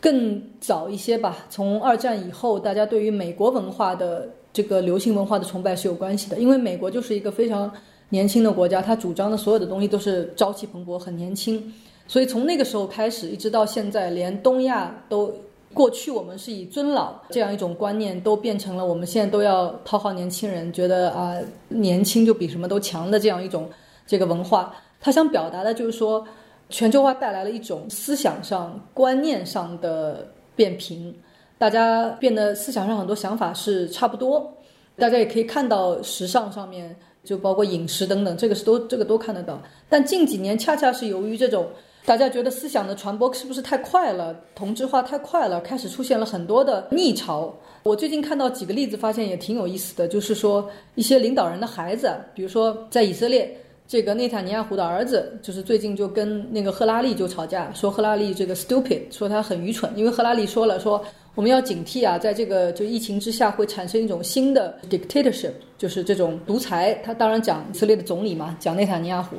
更早一些吧。从二战以后，大家对于美国文化的这个流行文化的崇拜是有关系的，因为美国就是一个非常年轻的国家，他主张的所有的东西都是朝气蓬勃、很年轻。所以从那个时候开始，一直到现在，连东亚都过去我们是以尊老这样一种观念，都变成了我们现在都要讨好年轻人，觉得啊年轻就比什么都强的这样一种这个文化。他想表达的就是说，全球化带来了一种思想上、观念上的变平，大家变得思想上很多想法是差不多。大家也可以看到时尚上面，就包括饮食等等，这个是都这个都看得到。但近几年恰恰是由于这种。大家觉得思想的传播是不是太快了？同质化太快了，开始出现了很多的逆潮。我最近看到几个例子，发现也挺有意思的，就是说一些领导人的孩子，比如说在以色列，这个内塔尼亚胡的儿子，就是最近就跟那个赫拉利就吵架，说赫拉利这个 stupid，说他很愚蠢，因为赫拉利说了说我们要警惕啊，在这个就疫情之下会产生一种新的 dictatorship，就是这种独裁。他当然讲以色列的总理嘛，讲内塔尼亚胡。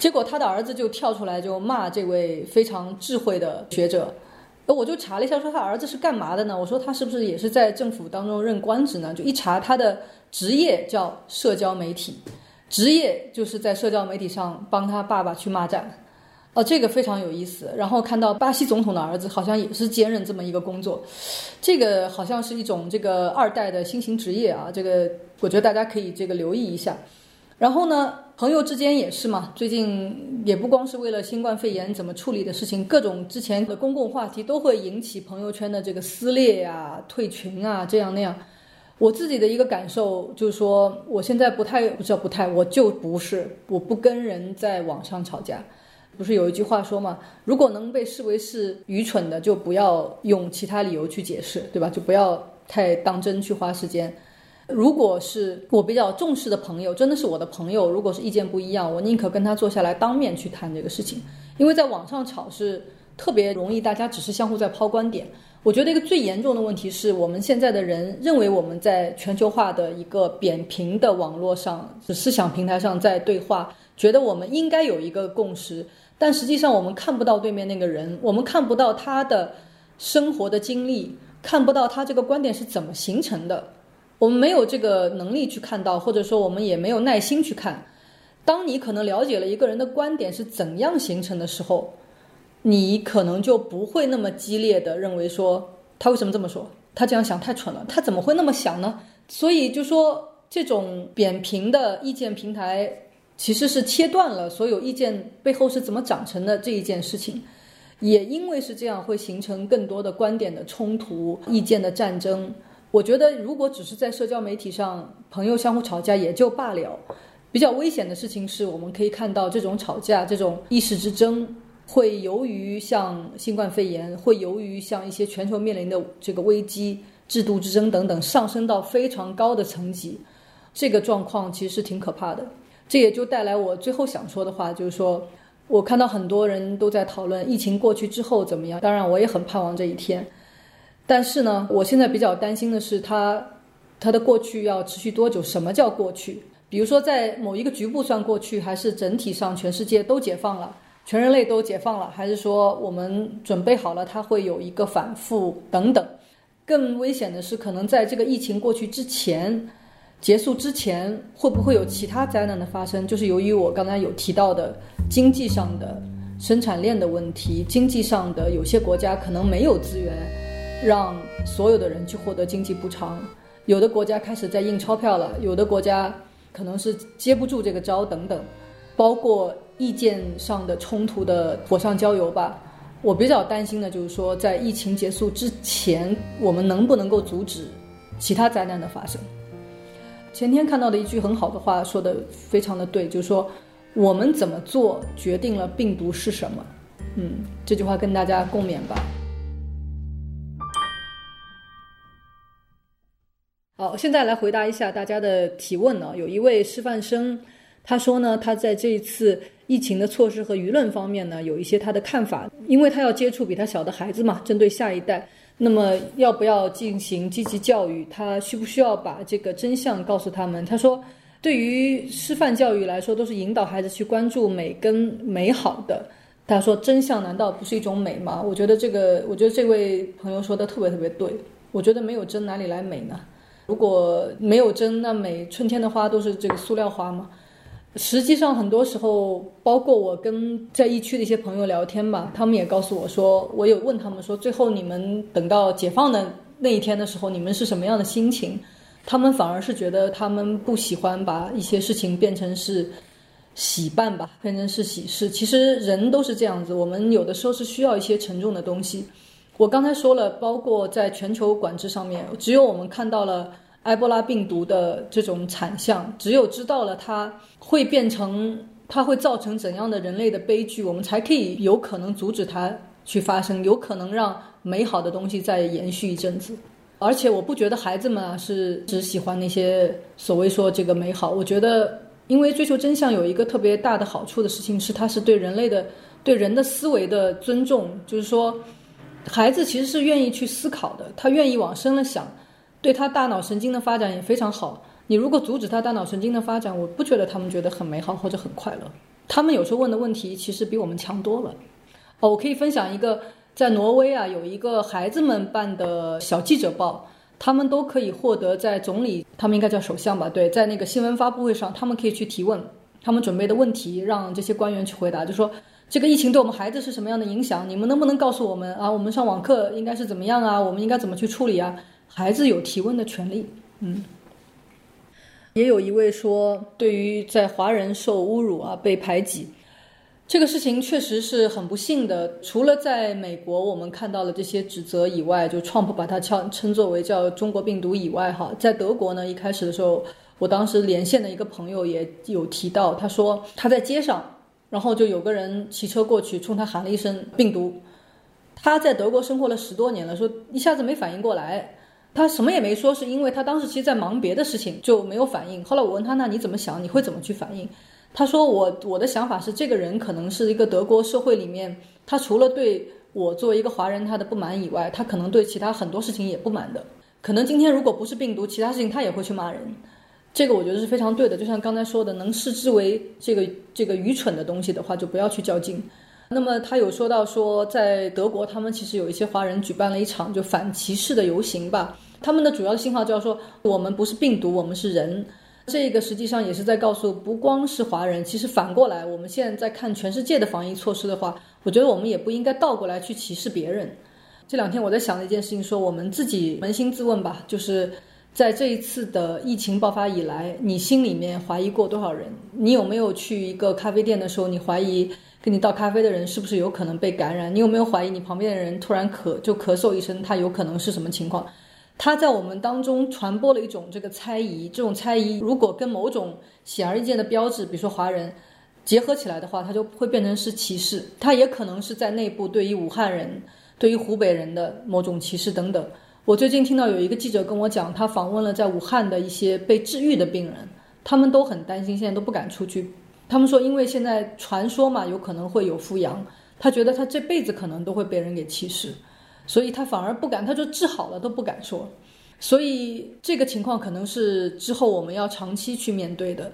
结果他的儿子就跳出来就骂这位非常智慧的学者，那我就查了一下，说他儿子是干嘛的呢？我说他是不是也是在政府当中任官职呢？就一查他的职业叫社交媒体，职业就是在社交媒体上帮他爸爸去骂战，哦，这个非常有意思。然后看到巴西总统的儿子好像也是兼任这么一个工作，这个好像是一种这个二代的新型职业啊，这个我觉得大家可以这个留意一下。然后呢？朋友之间也是嘛，最近也不光是为了新冠肺炎怎么处理的事情，各种之前的公共话题都会引起朋友圈的这个撕裂呀、退群啊，这样那样。我自己的一个感受就是说，我现在不太不知道不太，我就不是我不跟人在网上吵架。不是有一句话说嘛，如果能被视为是愚蠢的，就不要用其他理由去解释，对吧？就不要太当真去花时间。如果是我比较重视的朋友，真的是我的朋友，如果是意见不一样，我宁可跟他坐下来当面去谈这个事情，因为在网上吵是特别容易，大家只是相互在抛观点。我觉得一个最严重的问题是我们现在的人认为我们在全球化的一个扁平的网络上，思想平台上在对话，觉得我们应该有一个共识，但实际上我们看不到对面那个人，我们看不到他的生活的经历，看不到他这个观点是怎么形成的。我们没有这个能力去看到，或者说我们也没有耐心去看。当你可能了解了一个人的观点是怎样形成的时候，你可能就不会那么激烈的认为说他为什么这么说，他这样想太蠢了，他怎么会那么想呢？所以就说这种扁平的意见平台其实是切断了所有意见背后是怎么长成的这一件事情，也因为是这样会形成更多的观点的冲突、意见的战争。我觉得，如果只是在社交媒体上朋友相互吵架也就罢了，比较危险的事情是我们可以看到这种吵架、这种意识之争，会由于像新冠肺炎，会由于像一些全球面临的这个危机、制度之争等等，上升到非常高的层级。这个状况其实挺可怕的。这也就带来我最后想说的话，就是说我看到很多人都在讨论疫情过去之后怎么样。当然，我也很盼望这一天。但是呢，我现在比较担心的是，它，它的过去要持续多久？什么叫过去？比如说，在某一个局部算过去，还是整体上全世界都解放了，全人类都解放了，还是说我们准备好了，它会有一个反复等等？更危险的是，可能在这个疫情过去之前，结束之前，会不会有其他灾难的发生？就是由于我刚才有提到的经济上的生产链的问题，经济上的有些国家可能没有资源。让所有的人去获得经济补偿，有的国家开始在印钞票了，有的国家可能是接不住这个招等等，包括意见上的冲突的火上浇油吧。我比较担心的就是说，在疫情结束之前，我们能不能够阻止其他灾难的发生？前天看到的一句很好的话说的非常的对，就是说我们怎么做决定了病毒是什么。嗯，这句话跟大家共勉吧。好，现在来回答一下大家的提问呢。有一位师范生，他说呢，他在这一次疫情的措施和舆论方面呢，有一些他的看法，因为他要接触比他小的孩子嘛，针对下一代，那么要不要进行积极教育？他需不需要把这个真相告诉他们？他说，对于师范教育来说，都是引导孩子去关注美跟美好的。他说：“真相难道不是一种美吗？”我觉得这个，我觉得这位朋友说的特别特别对。我觉得没有真哪里来美呢？如果没有真，那每春天的花都是这个塑料花吗？实际上，很多时候，包括我跟在疫区的一些朋友聊天吧，他们也告诉我说，我有问他们说，最后你们等到解放的那一天的时候，你们是什么样的心情？他们反而是觉得他们不喜欢把一些事情变成是。喜办吧，变成是喜事。其实人都是这样子，我们有的时候是需要一些沉重的东西。我刚才说了，包括在全球管制上面，只有我们看到了埃博拉病毒的这种惨象，只有知道了它会变成，它会造成怎样的人类的悲剧，我们才可以有可能阻止它去发生，有可能让美好的东西再延续一阵子。而且我不觉得孩子们啊是只喜欢那些所谓说这个美好，我觉得。因为追求真相有一个特别大的好处的事情是，它是对人类的、对人的思维的尊重。就是说，孩子其实是愿意去思考的，他愿意往深了想，对他大脑神经的发展也非常好。你如果阻止他大脑神经的发展，我不觉得他们觉得很美好或者很快乐。他们有时候问的问题其实比我们强多了。哦，我可以分享一个，在挪威啊，有一个孩子们办的小记者报。他们都可以获得在总理，他们应该叫首相吧？对，在那个新闻发布会上，他们可以去提问，他们准备的问题让这些官员去回答，就说这个疫情对我们孩子是什么样的影响？你们能不能告诉我们啊？我们上网课应该是怎么样啊？我们应该怎么去处理啊？孩子有提问的权利。嗯，也有一位说，对于在华人受侮辱啊，被排挤。这个事情确实是很不幸的。除了在美国，我们看到了这些指责以外，就 Trump 把它称称作为叫中国病毒以外，哈，在德国呢，一开始的时候，我当时连线的一个朋友也有提到，他说他在街上，然后就有个人骑车过去，冲他喊了一声“病毒”。他在德国生活了十多年了，说一下子没反应过来，他什么也没说，是因为他当时其实在忙别的事情，就没有反应。后来我问他，那你怎么想？你会怎么去反应？他说：“我我的想法是，这个人可能是一个德国社会里面，他除了对我作为一个华人他的不满以外，他可能对其他很多事情也不满的。可能今天如果不是病毒，其他事情他也会去骂人。这个我觉得是非常对的。就像刚才说的，能视之为这个这个愚蠢的东西的话，就不要去较劲。那么他有说到说，在德国，他们其实有一些华人举办了一场就反歧视的游行吧。他们的主要信号就要说，我们不是病毒，我们是人。”这个实际上也是在告诉，不光是华人，其实反过来，我们现在在看全世界的防疫措施的话，我觉得我们也不应该倒过来去歧视别人。这两天我在想的一件事情，说我们自己扪心自问吧，就是在这一次的疫情爆发以来，你心里面怀疑过多少人？你有没有去一个咖啡店的时候，你怀疑跟你倒咖啡的人是不是有可能被感染？你有没有怀疑你旁边的人突然咳就咳嗽一声，他有可能是什么情况？他在我们当中传播了一种这个猜疑，这种猜疑如果跟某种显而易见的标志，比如说华人，结合起来的话，它就会变成是歧视。它也可能是在内部对于武汉人、对于湖北人的某种歧视等等。我最近听到有一个记者跟我讲，他访问了在武汉的一些被治愈的病人，他们都很担心，现在都不敢出去。他们说，因为现在传说嘛，有可能会有复阳，他觉得他这辈子可能都会被人给歧视。所以他反而不敢，他就治好了都不敢说，所以这个情况可能是之后我们要长期去面对的。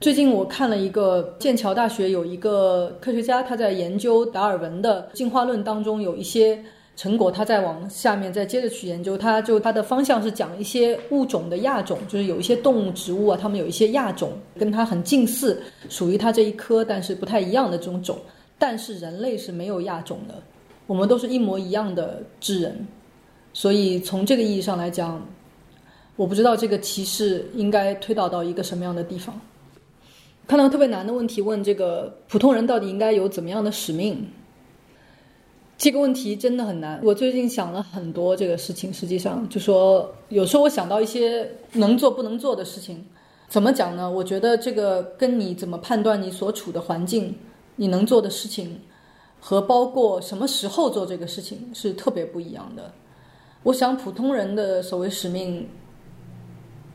最近我看了一个剑桥大学有一个科学家，他在研究达尔文的进化论当中有一些成果，他再往下面再接着去研究，他就他的方向是讲一些物种的亚种，就是有一些动物、植物啊，它们有一些亚种跟它很近似，属于它这一科，但是不太一样的这种种，但是人类是没有亚种的。我们都是一模一样的智人，所以从这个意义上来讲，我不知道这个歧视应该推导到一个什么样的地方。看到特别难的问题，问这个普通人到底应该有怎么样的使命？这个问题真的很难。我最近想了很多这个事情，实际上就说有时候我想到一些能做不能做的事情，怎么讲呢？我觉得这个跟你怎么判断你所处的环境，你能做的事情。和包括什么时候做这个事情是特别不一样的。我想普通人的所谓使命，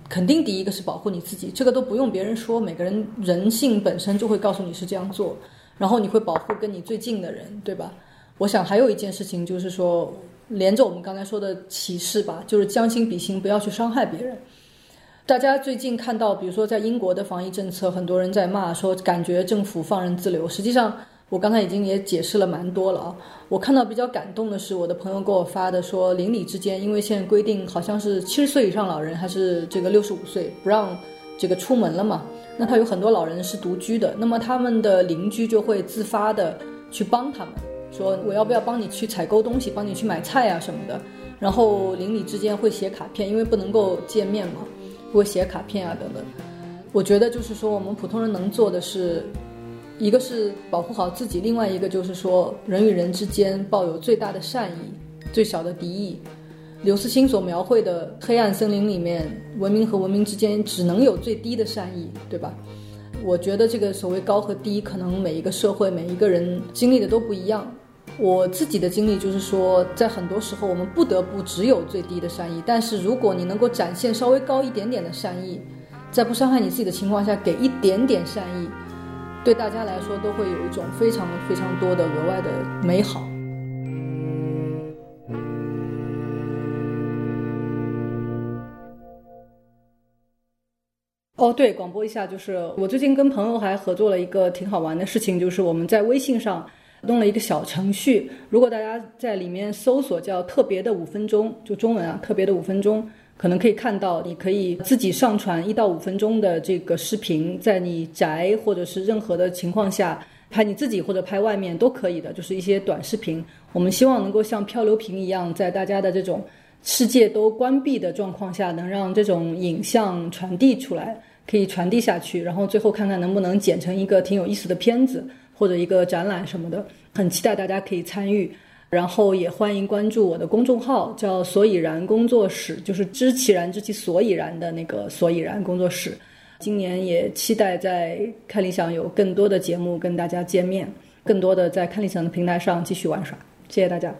肯定第一个是保护你自己，这个都不用别人说，每个人人性本身就会告诉你是这样做。然后你会保护跟你最近的人，对吧？我想还有一件事情就是说，连着我们刚才说的启示吧，就是将心比心，不要去伤害别人。大家最近看到，比如说在英国的防疫政策，很多人在骂说，感觉政府放任自流。实际上，我刚才已经也解释了蛮多了啊。我看到比较感动的是，我的朋友给我发的说，邻里之间，因为现在规定好像是七十岁以上老人还是这个六十五岁不让这个出门了嘛。那他有很多老人是独居的，那么他们的邻居就会自发的去帮他们，说我要不要帮你去采购东西，帮你去买菜啊什么的。然后邻里之间会写卡片，因为不能够见面嘛。会写卡片啊等等，我觉得就是说，我们普通人能做的是，一个是保护好自己，另外一个就是说，人与人之间抱有最大的善意，最小的敌意。刘慈欣所描绘的黑暗森林里面，文明和文明之间只能有最低的善意，对吧？我觉得这个所谓高和低，可能每一个社会每一个人经历的都不一样。我自己的经历就是说，在很多时候我们不得不只有最低的善意，但是如果你能够展现稍微高一点点的善意，在不伤害你自己的情况下给一点点善意，对大家来说都会有一种非常非常多的额外的美好。哦，对，广播一下，就是我最近跟朋友还合作了一个挺好玩的事情，就是我们在微信上。弄了一个小程序，如果大家在里面搜索叫“特别的五分钟”，就中文啊，“特别的五分钟”，可能可以看到，你可以自己上传一到五分钟的这个视频，在你宅或者是任何的情况下拍你自己或者拍外面都可以的，就是一些短视频。我们希望能够像漂流瓶一样，在大家的这种世界都关闭的状况下，能让这种影像传递出来，可以传递下去，然后最后看看能不能剪成一个挺有意思的片子。或者一个展览什么的，很期待大家可以参与，然后也欢迎关注我的公众号，叫“所以然工作室”，就是知其然知其所以然的那个“所以然工作室”。今年也期待在看理想有更多的节目跟大家见面，更多的在看理想的平台上继续玩耍。谢谢大家。